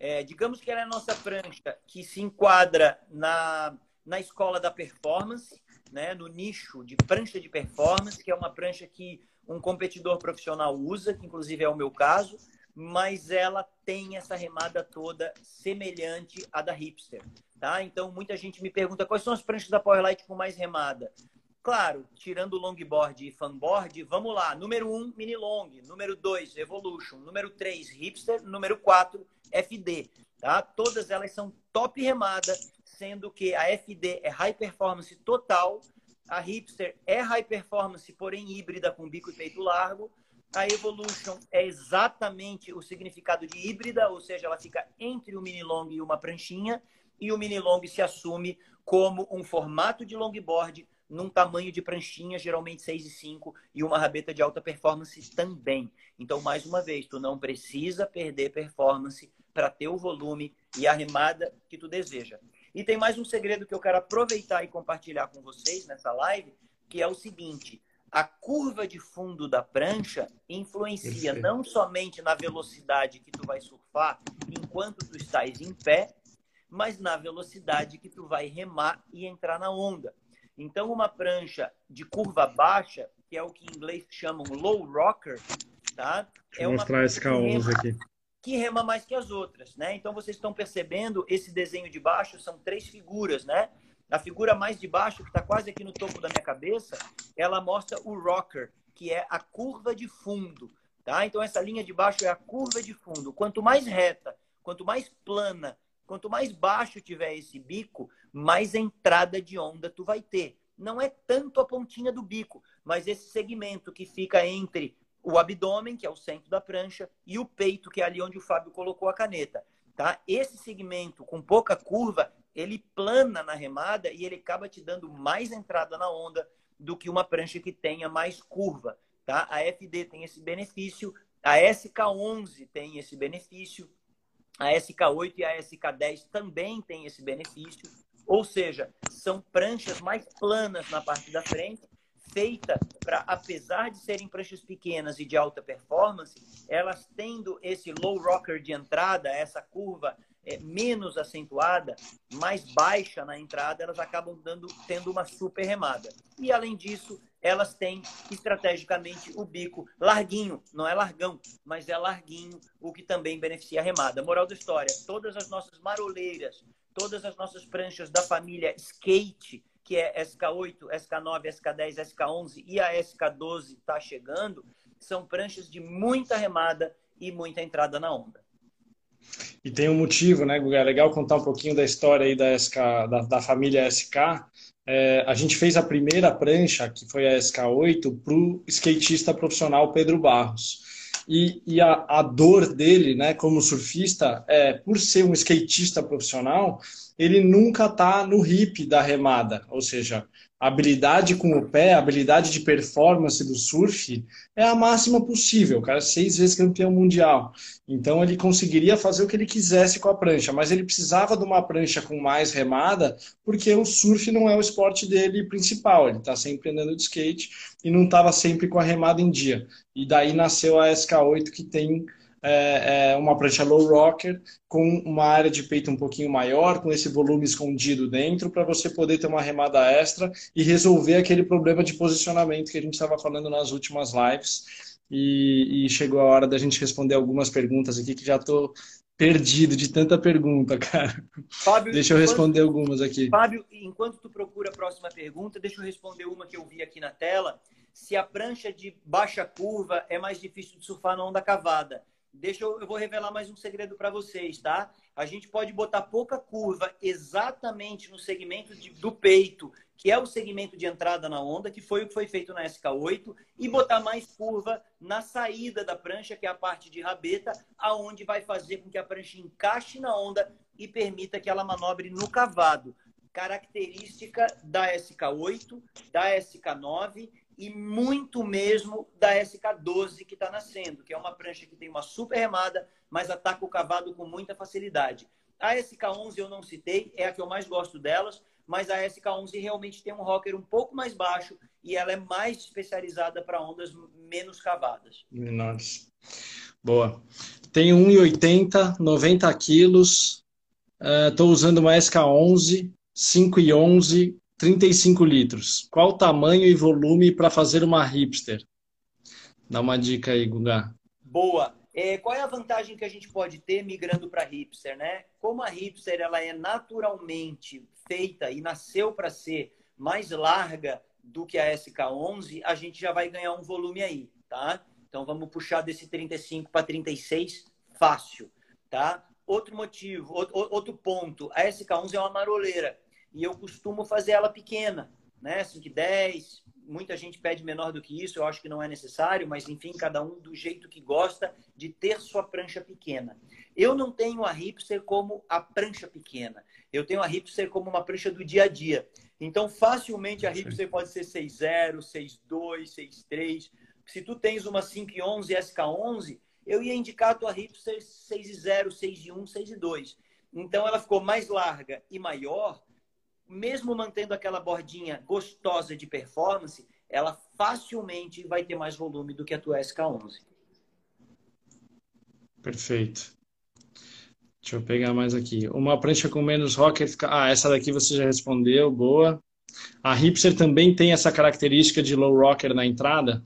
É, digamos que ela é a nossa prancha que se enquadra na, na escola da performance, né? no nicho de prancha de performance, que é uma prancha que um competidor profissional usa, que inclusive é o meu caso, mas ela tem essa remada toda semelhante à da hipster, tá? Então muita gente me pergunta quais são as pranchas da Powerlite com mais remada. Claro, tirando longboard e fanboard, vamos lá. Número 1, um, mini long. Número 2, Evolution. Número 3, hipster. Número 4, FD. Tá? Todas elas são top remada, sendo que a FD é high performance total a Hipster é high performance, porém híbrida com bico e peito largo. A Evolution é exatamente o significado de híbrida, ou seja, ela fica entre o mini long e uma pranchinha. E o mini long se assume como um formato de longboard num tamanho de pranchinha, geralmente 6 e 5, e uma rabeta de alta performance também. Então, mais uma vez, tu não precisa perder performance para ter o volume e a remada que tu deseja. E tem mais um segredo que eu quero aproveitar e compartilhar com vocês nessa live, que é o seguinte: a curva de fundo da prancha influencia não somente na velocidade que tu vai surfar enquanto tu estás em pé, mas na velocidade que tu vai remar e entrar na onda. Então, uma prancha de curva baixa, que é o que em inglês chamam low rocker, tá? Deixa é eu mostrar esse K11 aqui que rema mais que as outras, né? Então vocês estão percebendo esse desenho de baixo são três figuras, né? A figura mais de baixo, que está quase aqui no topo da minha cabeça, ela mostra o rocker, que é a curva de fundo, tá? Então essa linha de baixo é a curva de fundo. Quanto mais reta, quanto mais plana, quanto mais baixo tiver esse bico, mais entrada de onda tu vai ter. Não é tanto a pontinha do bico, mas esse segmento que fica entre o abdômen, que é o centro da prancha, e o peito, que é ali onde o Fábio colocou a caneta. Tá? Esse segmento com pouca curva, ele plana na remada e ele acaba te dando mais entrada na onda do que uma prancha que tenha mais curva. Tá? A FD tem esse benefício, a SK11 tem esse benefício, a SK8 e a SK10 também tem esse benefício. Ou seja, são pranchas mais planas na parte da frente feita para, apesar de serem pranchas pequenas e de alta performance, elas tendo esse low rocker de entrada, essa curva é, menos acentuada, mais baixa na entrada, elas acabam dando, tendo uma super remada. E além disso, elas têm estrategicamente o bico larguinho, não é largão, mas é larguinho, o que também beneficia a remada. Moral da história: todas as nossas maroleiras, todas as nossas pranchas da família skate, que é SK8, SK9, SK10, SK11 e a SK12 está chegando, são pranchas de muita remada e muita entrada na onda. E tem um motivo, né, Guga? É legal contar um pouquinho da história aí da, SK, da, da família SK. É, a gente fez a primeira prancha, que foi a SK8, para o skatista profissional Pedro Barros. E, e a, a, dor dele, né, como surfista, é por ser um skatista profissional, ele nunca está no hip da remada, ou seja, habilidade com o pé, habilidade de performance do surf é a máxima possível. O cara é seis vezes campeão mundial. Então ele conseguiria fazer o que ele quisesse com a prancha, mas ele precisava de uma prancha com mais remada, porque o surf não é o esporte dele principal. Ele está sempre andando de skate e não estava sempre com a remada em dia. E daí nasceu a SK8 que tem é, é uma prancha low rocker com uma área de peito um pouquinho maior, com esse volume escondido dentro, para você poder ter uma remada extra e resolver aquele problema de posicionamento que a gente estava falando nas últimas lives. E, e, chegou a hora da gente responder algumas perguntas aqui que já estou perdido de tanta pergunta, (laughs) cara. Fábio, deixa eu responder enquanto, algumas aqui. Fábio, enquanto tu procura a próxima pergunta, deixa eu responder uma que eu vi aqui na tela. Se a prancha de baixa curva é mais difícil de surfar na onda cavada, Deixa eu, eu vou revelar mais um segredo para vocês, tá? A gente pode botar pouca curva exatamente no segmento de, do peito, que é o segmento de entrada na onda, que foi o que foi feito na SK8, e botar mais curva na saída da prancha, que é a parte de rabeta, aonde vai fazer com que a prancha encaixe na onda e permita que ela manobre no cavado. Característica da SK8, da SK9 e muito mesmo da SK12 que está nascendo, que é uma prancha que tem uma super remada, mas ataca o cavado com muita facilidade. A SK11 eu não citei, é a que eu mais gosto delas, mas a SK11 realmente tem um rocker um pouco mais baixo e ela é mais especializada para ondas menos cavadas. Menores. Boa. Tem 1,80, 90 quilos. Estou uh, usando uma SK11, 5,11 35 litros. Qual o tamanho e volume para fazer uma hipster? Dá uma dica aí, Guga. Boa. É, qual é a vantagem que a gente pode ter migrando para hipster, né? Como a hipster ela é naturalmente feita e nasceu para ser mais larga do que a SK11, a gente já vai ganhar um volume aí, tá? Então vamos puxar desse 35 para 36 fácil, tá? Outro motivo, outro ponto, a SK11 é uma maroleira e eu costumo fazer ela pequena, né? 5 10, muita gente pede menor do que isso, eu acho que não é necessário, mas enfim, cada um do jeito que gosta de ter sua prancha pequena. Eu não tenho a hipster como a prancha pequena. Eu tenho a hipster como uma prancha do dia a dia. Então, facilmente a hipster pode ser 6.0, 6.2, 6.3. Se tu tens uma 5.11 SK11, eu ia indicar a tua hipster 6,0, 6,1, 6,2. Então ela ficou mais larga e maior, mesmo mantendo aquela bordinha gostosa de performance, ela facilmente vai ter mais volume do que a tua SK11. Perfeito. Deixa eu pegar mais aqui. Uma prancha com menos rocker. Ah, essa daqui você já respondeu, boa. A Hipster também tem essa característica de low rocker na entrada?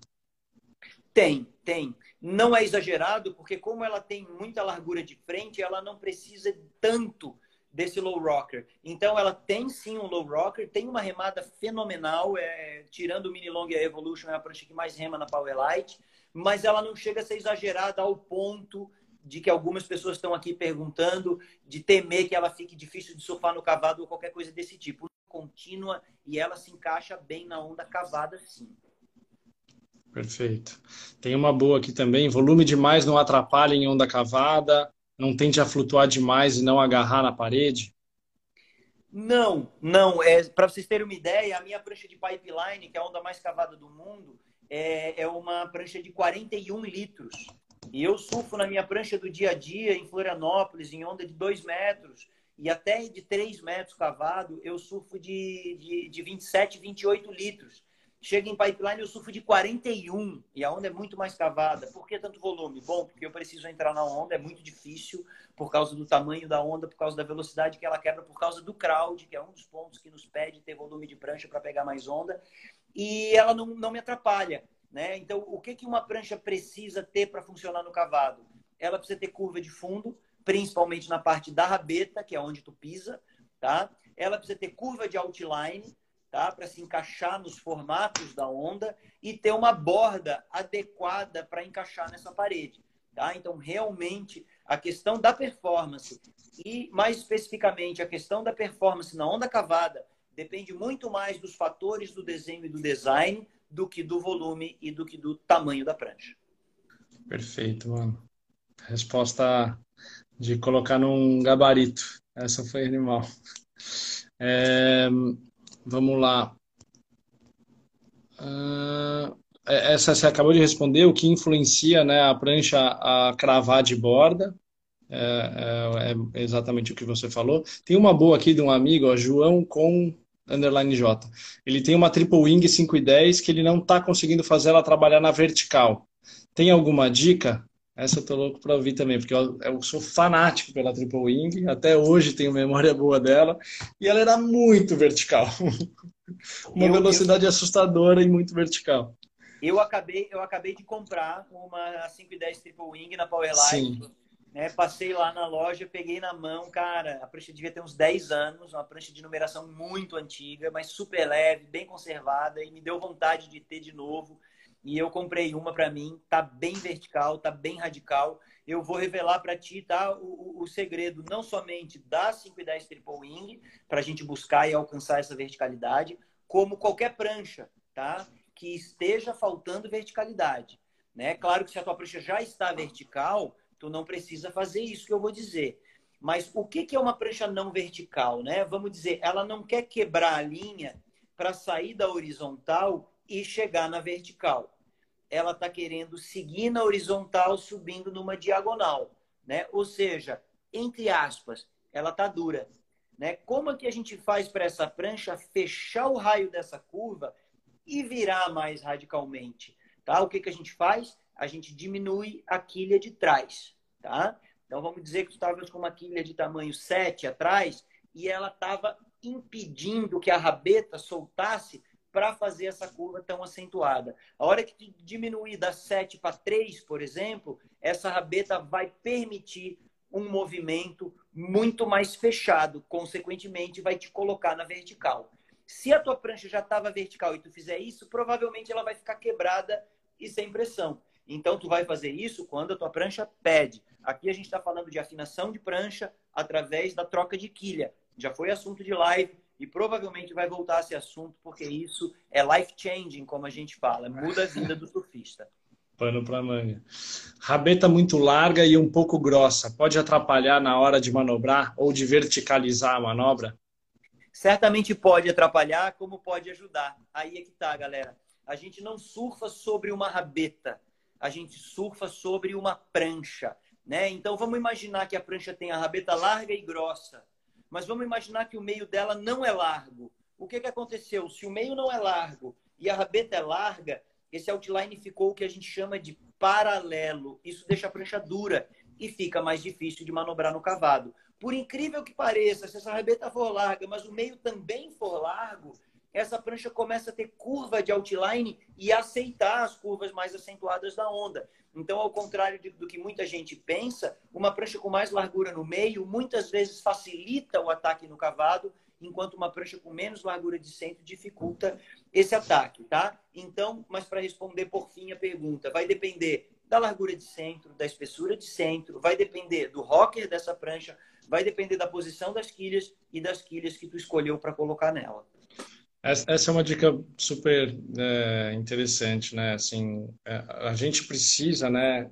Tem, tem. Não é exagerado, porque como ela tem muita largura de frente, ela não precisa tanto desse low rocker. Então ela tem sim um low rocker, tem uma remada fenomenal, é, tirando o Mini Long e a Evolution, é a prancha que mais rema na Powerlight, mas ela não chega a ser exagerada ao ponto de que algumas pessoas estão aqui perguntando, de temer que ela fique difícil de surfar no cavado ou qualquer coisa desse tipo. Contínua e ela se encaixa bem na onda cavada, sim. Perfeito. Tem uma boa aqui também. Volume demais não atrapalha em onda cavada, não tende a flutuar demais e não agarrar na parede? Não, não. É, Para vocês terem uma ideia, a minha prancha de pipeline, que é a onda mais cavada do mundo, é, é uma prancha de 41 litros. E eu surfo na minha prancha do dia a dia em Florianópolis, em onda de 2 metros e até de 3 metros cavado, eu surfo de, de, de 27, 28 litros. Chega em pipeline, eu surfo de 41 e a onda é muito mais cavada. Por que tanto volume? Bom, porque eu preciso entrar na onda, é muito difícil por causa do tamanho da onda, por causa da velocidade que ela quebra, por causa do crowd, que é um dos pontos que nos pede ter volume de prancha para pegar mais onda. E ela não, não me atrapalha. Né? Então, o que, que uma prancha precisa ter para funcionar no cavado? Ela precisa ter curva de fundo, principalmente na parte da rabeta, que é onde tu pisa, tá? Ela precisa ter curva de outline, tá? Para se encaixar nos formatos da onda e ter uma borda adequada para encaixar nessa parede, tá? Então, realmente, a questão da performance e, mais especificamente, a questão da performance na onda cavada depende muito mais dos fatores do desenho e do design do que do volume e do que do tamanho da prancha. Perfeito, mano. Resposta de colocar num gabarito. Essa foi animal. É, vamos lá. Uh, essa você acabou de responder. O que influencia né, a prancha a cravar de borda? É, é, é, exatamente o que você falou. Tem uma boa aqui de um amigo, ó, João com underline J. Ele tem uma triple wing 5 e 10 que ele não está conseguindo fazer ela trabalhar na vertical. Tem alguma dica? Essa eu tô louco para ouvir também, porque eu, eu, sou fanático pela triple wing, até hoje tenho memória boa dela, e ela era muito vertical. uma eu, velocidade eu... assustadora e muito vertical. Eu acabei, eu acabei de comprar uma 5 e 10 triple wing na Powerline. Sim né? Passei lá na loja, peguei na mão, cara, a prancha devia ter uns 10 anos, uma prancha de numeração muito antiga, mas super leve, bem conservada e me deu vontade de ter de novo. E eu comprei uma para mim, tá bem vertical, tá bem radical. Eu vou revelar para ti, tá, o, o, segredo não somente da 510 Triple Wing, para a gente buscar e alcançar essa verticalidade, como qualquer prancha, tá? Que esteja faltando verticalidade, né? Claro que se a tua prancha já está vertical, Tu não precisa fazer isso que eu vou dizer. Mas o que, é uma prancha não vertical? Né? Vamos dizer, ela não quer quebrar a linha para sair da horizontal e chegar na vertical. Ela está querendo seguir na horizontal, subindo numa diagonal. Né? Ou seja, entre aspas, ela está dura. Né? Como é que a gente faz para essa prancha fechar o raio dessa curva e virar mais radicalmente? Tá? O que, que a gente faz? a gente diminui a quilha de trás, tá? Então vamos dizer que tu estavas com uma quilha de tamanho 7 atrás e ela estava impedindo que a rabeta soltasse para fazer essa curva tão acentuada. A hora que diminuir da 7 para 3, por exemplo, essa rabeta vai permitir um movimento muito mais fechado, consequentemente vai te colocar na vertical. Se a tua prancha já estava vertical e tu fizer isso, provavelmente ela vai ficar quebrada e sem pressão. Então, tu vai fazer isso quando a tua prancha pede. Aqui a gente está falando de afinação de prancha através da troca de quilha. Já foi assunto de live e provavelmente vai voltar a ser assunto, porque isso é life-changing, como a gente fala. Muda a vida do surfista. Pano para manga. Rabeta muito larga e um pouco grossa. Pode atrapalhar na hora de manobrar ou de verticalizar a manobra? Certamente pode atrapalhar, como pode ajudar. Aí é que tá, galera. A gente não surfa sobre uma rabeta a gente surfa sobre uma prancha. Né? Então vamos imaginar que a prancha tem a rabeta larga e grossa, mas vamos imaginar que o meio dela não é largo. O que, que aconteceu? Se o meio não é largo e a rabeta é larga, esse outline ficou o que a gente chama de paralelo. Isso deixa a prancha dura e fica mais difícil de manobrar no cavado. Por incrível que pareça, se essa rabeta for larga, mas o meio também for largo, essa prancha começa a ter curva de outline e aceitar as curvas mais acentuadas da onda. Então, ao contrário do que muita gente pensa, uma prancha com mais largura no meio muitas vezes facilita o ataque no cavado, enquanto uma prancha com menos largura de centro dificulta esse ataque, tá? Então, mas para responder por fim a pergunta, vai depender da largura de centro, da espessura de centro, vai depender do rocker dessa prancha, vai depender da posição das quilhas e das quilhas que tu escolheu para colocar nela. Essa é uma dica super é, interessante, né? Assim, é, a gente precisa, né?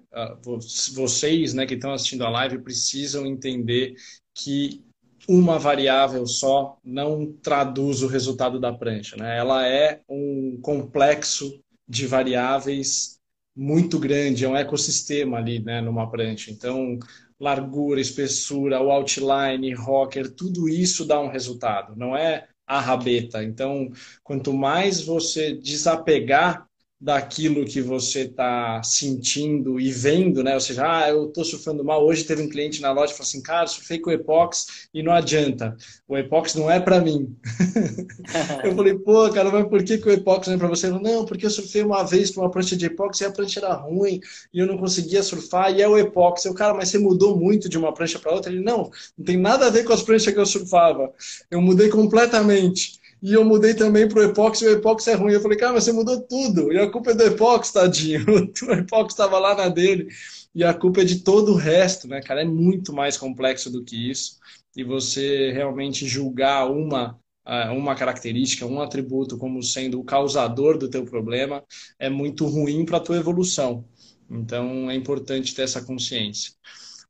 Vocês, né, que estão assistindo a live, precisam entender que uma variável só não traduz o resultado da prancha, né? Ela é um complexo de variáveis muito grande, é um ecossistema ali, né, numa prancha. Então, largura, espessura, o outline, rocker, tudo isso dá um resultado. Não é a rabeta. Então, quanto mais você desapegar daquilo que você está sentindo e vendo, né? Ou seja, ah, eu estou surfando mal. Hoje teve um cliente na loja que falou assim, cara, surfei com o Epox e não adianta. O Epox não é para mim. (laughs) eu falei, pô, cara, mas por que, que o Epox não é para você? Falei, não, porque eu surfei uma vez com uma prancha de Epox e a prancha era ruim e eu não conseguia surfar e é o Epox. Eu, cara, mas você mudou muito de uma prancha para outra? Ele, não, não tem nada a ver com as pranchas que eu surfava. Eu mudei completamente. E eu mudei também para o epóxi, e o epóxi é ruim. Eu falei, cara, mas você mudou tudo. E a culpa é do epóxi, tadinho. (laughs) O epóxi estava lá na dele. E a culpa é de todo o resto, né, cara? É muito mais complexo do que isso. E você realmente julgar uma ah, uma característica, um atributo como sendo o causador do teu problema é muito ruim para a tua evolução. Então é importante ter essa consciência.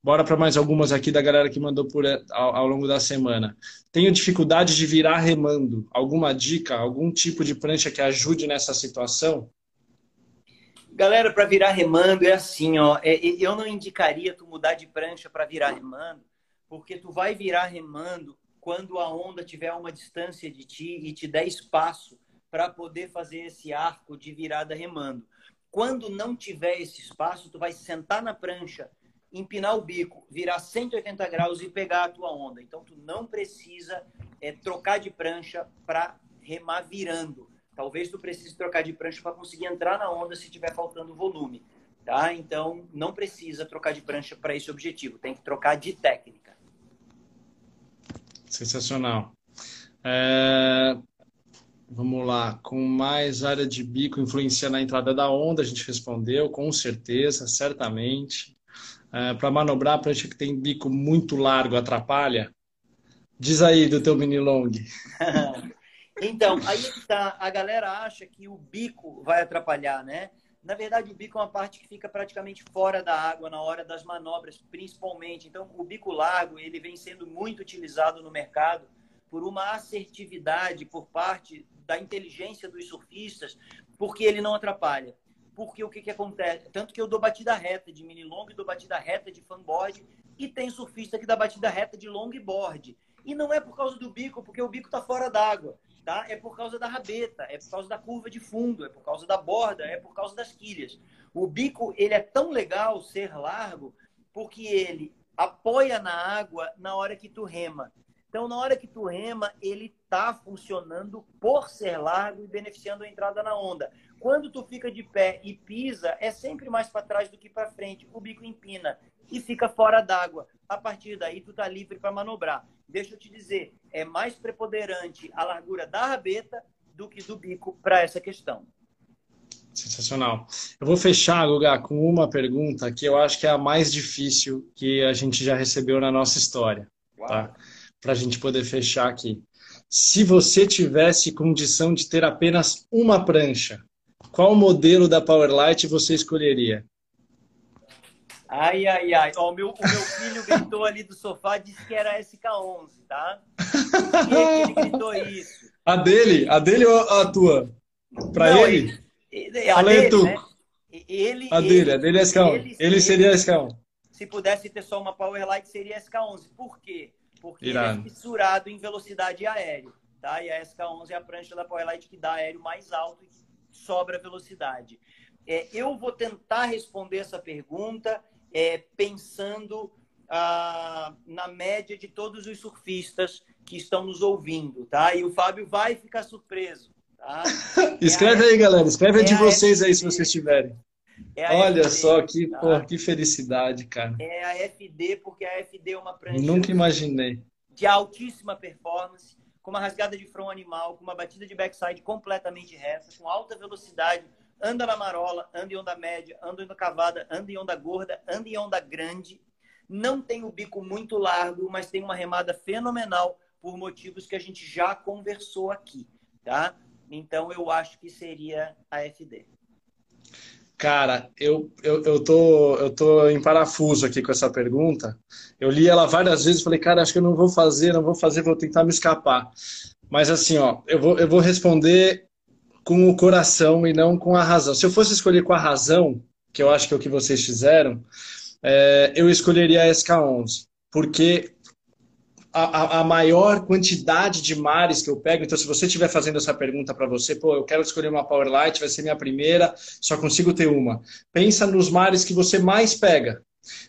Bora para mais algumas aqui da galera que mandou por, ao, ao, longo da semana. Tenho dificuldade de virar remando. Alguma dica, algum tipo de prancha que ajude nessa situação? Galera, para virar remando é assim, ó. É, eu não indicaria tu mudar de prancha para virar remando, porque tu vai virar remando quando a onda tiver uma distância de ti e te der espaço para poder fazer esse arco de virada remando. Quando não tiver esse espaço, tu vai sentar na prancha empinar o bico, virar 180 graus e pegar a tua onda. Então, tu não precisa é, trocar de prancha para remar virando. Talvez tu precise trocar de prancha para conseguir entrar na onda se tiver faltando volume. Tá? Então, não precisa trocar de prancha para esse objetivo. Tem que trocar de técnica. Sensacional. É... Vamos lá, com mais área de bico influencia na entrada da onda, a gente respondeu, com certeza, certamente é, para manobrar a prancha que tem bico muito largo atrapalha? Diz aí do teu mini long. (laughs) então, aí tá, a galera acha que o bico vai atrapalhar, né? Na verdade, o bico é uma parte que fica praticamente fora da água na hora das manobras, principalmente. Então, o bico largo, ele vem sendo muito utilizado no mercado por uma assertividade por parte da inteligência dos surfistas, porque ele não atrapalha porque o que, que acontece? Tanto que eu dou batida reta de mini long, dou batida reta de fanboard, e tem surfista que dá batida reta de longboard. E não é por causa do bico, porque o bico está fora d'água, tá? É por causa da rabeta, é por causa da curva de fundo, é por causa da borda, é por causa das quilhas. O bico, ele é tão legal ser largo, porque ele apoia na água na hora que tu rema. Então, na hora que tu rema, ele está funcionando por ser largo e beneficiando a entrada na onda. Quando tu fica de pé e pisa, é sempre mais para trás do que para frente. O bico empina e fica fora d'água. A partir daí, tu tá livre para manobrar. Deixa eu te dizer, é mais preponderante a largura da rabeta do que do bico para essa questão. Sensacional. Eu vou fechar, Guga, com uma pergunta que eu acho que é a mais difícil que a gente já recebeu na nossa história. Tá? Para a gente poder fechar aqui. Se você tivesse condição de ter apenas uma prancha, qual modelo da Powerlight você escolheria? Ai, ai, ai. Ó, o, meu, o meu filho gritou ali do sofá, disse que era SK11, tá? Por que ele gritou isso? (laughs) A dele? A dele ou a tua? Para ele? ele? A dele, né? Ele, a dele, ele, a dele é SK1. Ele, ele seria SK1. Se pudesse ter só uma Powerlight, seria SK11. Por quê? Porque Irado. ele é fissurado em velocidade aérea. Tá? E a SK11 é a prancha da Powerlight que dá aéreo mais alto e sobra velocidade. É, eu vou tentar responder essa pergunta é, pensando ah, na média de todos os surfistas que estão nos ouvindo, tá? E o Fábio vai ficar surpreso, tá? (laughs) Escreve é aí, galera. Escreve é de vocês aí, se vocês tiverem. É Olha FD, só que, tá? que felicidade, cara. É a FD, porque a FD é uma prancha. Nunca imaginei. De altíssima performance, com uma rasgada de front animal, com uma batida de backside completamente reta, com alta velocidade, anda na marola, anda em onda média, anda em onda cavada, anda em onda gorda, anda em onda grande. Não tem o bico muito largo, mas tem uma remada fenomenal por motivos que a gente já conversou aqui, tá? Então eu acho que seria a FD. Cara, eu, eu, eu, tô, eu tô em parafuso aqui com essa pergunta. Eu li ela várias vezes e falei, cara, acho que eu não vou fazer, não vou fazer, vou tentar me escapar. Mas assim, ó, eu vou, eu vou responder com o coração e não com a razão. Se eu fosse escolher com a razão, que eu acho que é o que vocês fizeram, é, eu escolheria a SK11. Porque a, a, maior quantidade de mares que eu pego. Então, se você estiver fazendo essa pergunta para você, pô, eu quero escolher uma Powerlight, vai ser minha primeira, só consigo ter uma. Pensa nos mares que você mais pega.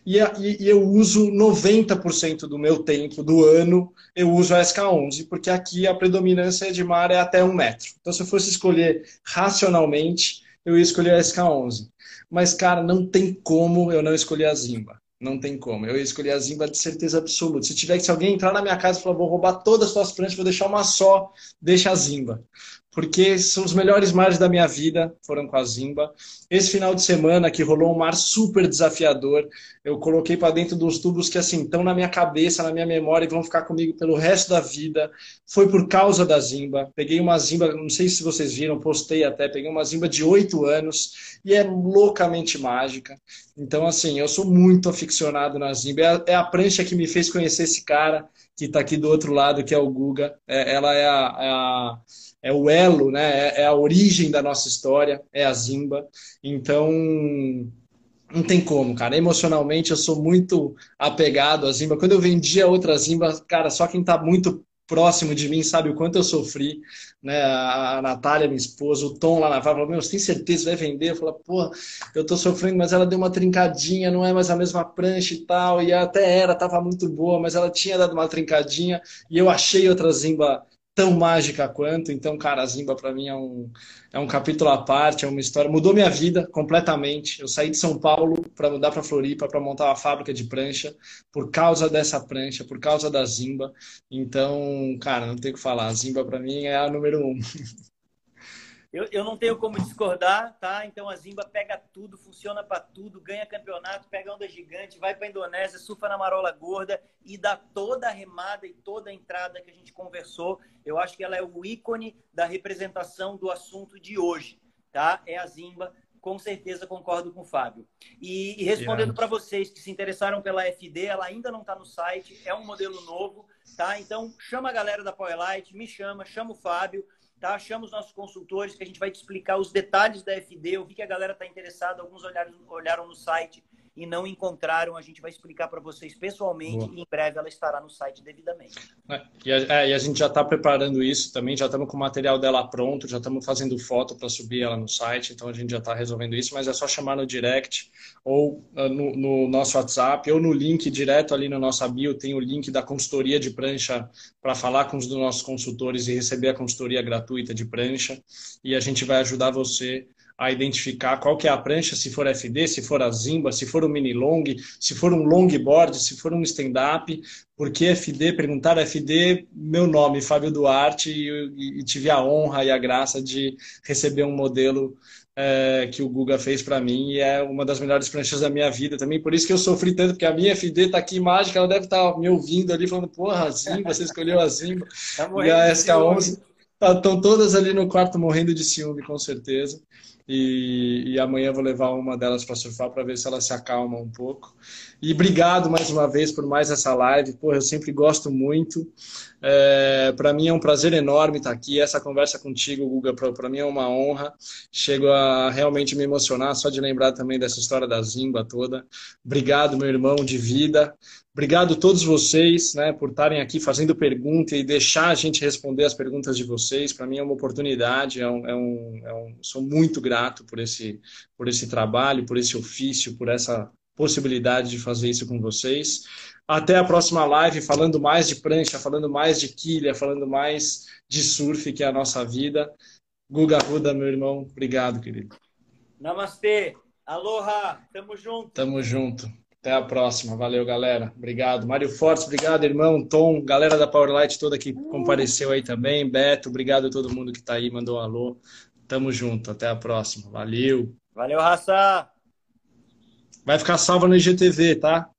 E, e, e eu uso 90% do meu tempo, do ano, eu uso a SK11, porque aqui a predominância de mar é até um metro. Então, se eu fosse escolher racionalmente, eu ia escolher a SK11. Mas, cara, não tem como eu não escolher a Zimba. Não tem como. Eu ia escolher a Zimba de certeza absoluta. Se tiver que se alguém entrar na minha casa e falar, vou roubar todas as suas pranchas, vou deixar uma só, deixa a Zimba porque são os melhores mares da minha vida, foram com a Zimba. Esse final de semana que rolou um mar super desafiador, eu coloquei para dentro dos tubos que assim estão na minha cabeça, na minha memória e vão ficar comigo pelo resto da vida. Foi por causa da Zimba. Peguei uma Zimba, não sei se vocês viram, postei até, peguei uma Zimba de oito anos e é loucamente mágica. Então assim, eu sou muito aficionado na Zimba. É a, é a prancha que me fez conhecer esse cara que está aqui do outro lado, que é o Guga. É, ela é a, é a é o elo, né? É, é a origem da nossa história, é a Zimba. Então, não tem como, cara. Emocionalmente, eu sou muito apegado à Zimba. Quando eu vendia outra Zimba, cara, só quem tá muito próximo de mim sabe o quanto eu sofri, né? A Natália, minha esposa, o Tom lá na fábrica, falou, meu, você tem certeza que vai vender? Eu falei, pô, eu tô sofrendo, mas ela deu uma trincadinha, não é mais a mesma prancha e tal, e até era, tava muito boa, mas ela tinha dado uma trincadinha, e eu achei outra Zimba tão mágica quanto. Então, cara, Zimba para mim é um, é um capítulo à parte, é uma história. Mudou minha vida completamente. Eu saí de São Paulo para mudar para Floripa para montar uma fábrica de prancha por causa dessa prancha, por causa da Zimba. Então, cara, não tem o que falar. Zimba para mim é a número um. (laughs) Eu, eu não tenho como discordar, tá? Então a Zimba pega tudo, funciona para tudo, ganha campeonato, pega onda gigante, vai para Indonésia, surfa na marola gorda e dá toda a remada e toda a entrada que a gente conversou. Eu acho que ela é o ícone da representação do assunto de hoje, tá? É a Zimba. Com certeza concordo com o Fábio. E, e respondendo para vocês que se interessaram pela FD, ela ainda não está no site, é um modelo novo, tá? Então chama a galera da Powerlight, me chama, chama o Fábio tá? Chama os nossos consultores que a gente vai te explicar os detalhes da FD. Eu vi que a galera está interessada, alguns olharam, olharam no site e não encontraram, a gente vai explicar para vocês pessoalmente Boa. e em breve ela estará no site devidamente. É, e, a, é, e, a, gente já está preparando isso também, já estamos com o material dela pronto, já estamos fazendo foto para subir ela no site, então a gente já está resolvendo isso, mas é só chamar no direct ou uh, no, no, nosso WhatsApp ou no link direto ali no nosso bio, tem o link da consultoria de prancha para falar com os dos nossos consultores e receber a consultoria gratuita de prancha e a gente vai ajudar você a identificar qual que é a prancha, se for FD, se for a Zimba, se for um mini long, se for um longboard, se for um stand-up, porque FD, perguntar FD, meu nome, Fábio Duarte, e, e, tive a honra e a graça de receber um modelo é, que o Guga fez para mim e é uma das melhores pranchas da minha vida também, por isso que eu sofri tanto, porque a minha FD tá aqui mágica, ela deve estar tá me ouvindo ali, falando, porra, Zimba, você escolheu a Zimba, tá e a SK11... Estão todas ali no quarto morrendo de ciúme, com certeza. E, e amanhã vou levar uma delas para surfar para ver se ela se acalma um pouco. E obrigado mais uma vez por mais essa live. Pô, eu sempre gosto muito. É, para mim é um prazer enorme estar aqui. Essa conversa contigo, Guga, para mim é uma honra. Chego a realmente me emocionar só de lembrar também dessa história da Zimba toda. Obrigado, meu irmão de vida. Obrigado a todos vocês né, por estarem aqui fazendo pergunta e deixar a gente responder as perguntas de vocês. Para mim é uma oportunidade, é um, é um, é um, sou muito grato por esse, por esse trabalho, por esse ofício, por essa possibilidade de fazer isso com vocês. Até a próxima live, falando mais de prancha, falando mais de quilha, falando mais de surf, que é a nossa vida. Guga Ruda, meu irmão, obrigado, querido. Namastê. Aloha. Tamo junto. Tamo junto. Até a próxima. Valeu, galera. Obrigado. Mário Fortes, obrigado, irmão. Tom, galera da Powerlight toda que compareceu aí também. Beto, obrigado a todo mundo que tá aí, mandou um alô. Tamo junto. Até a próxima. Valeu. Valeu, raça. Vai ficar salva no IGTV, tá?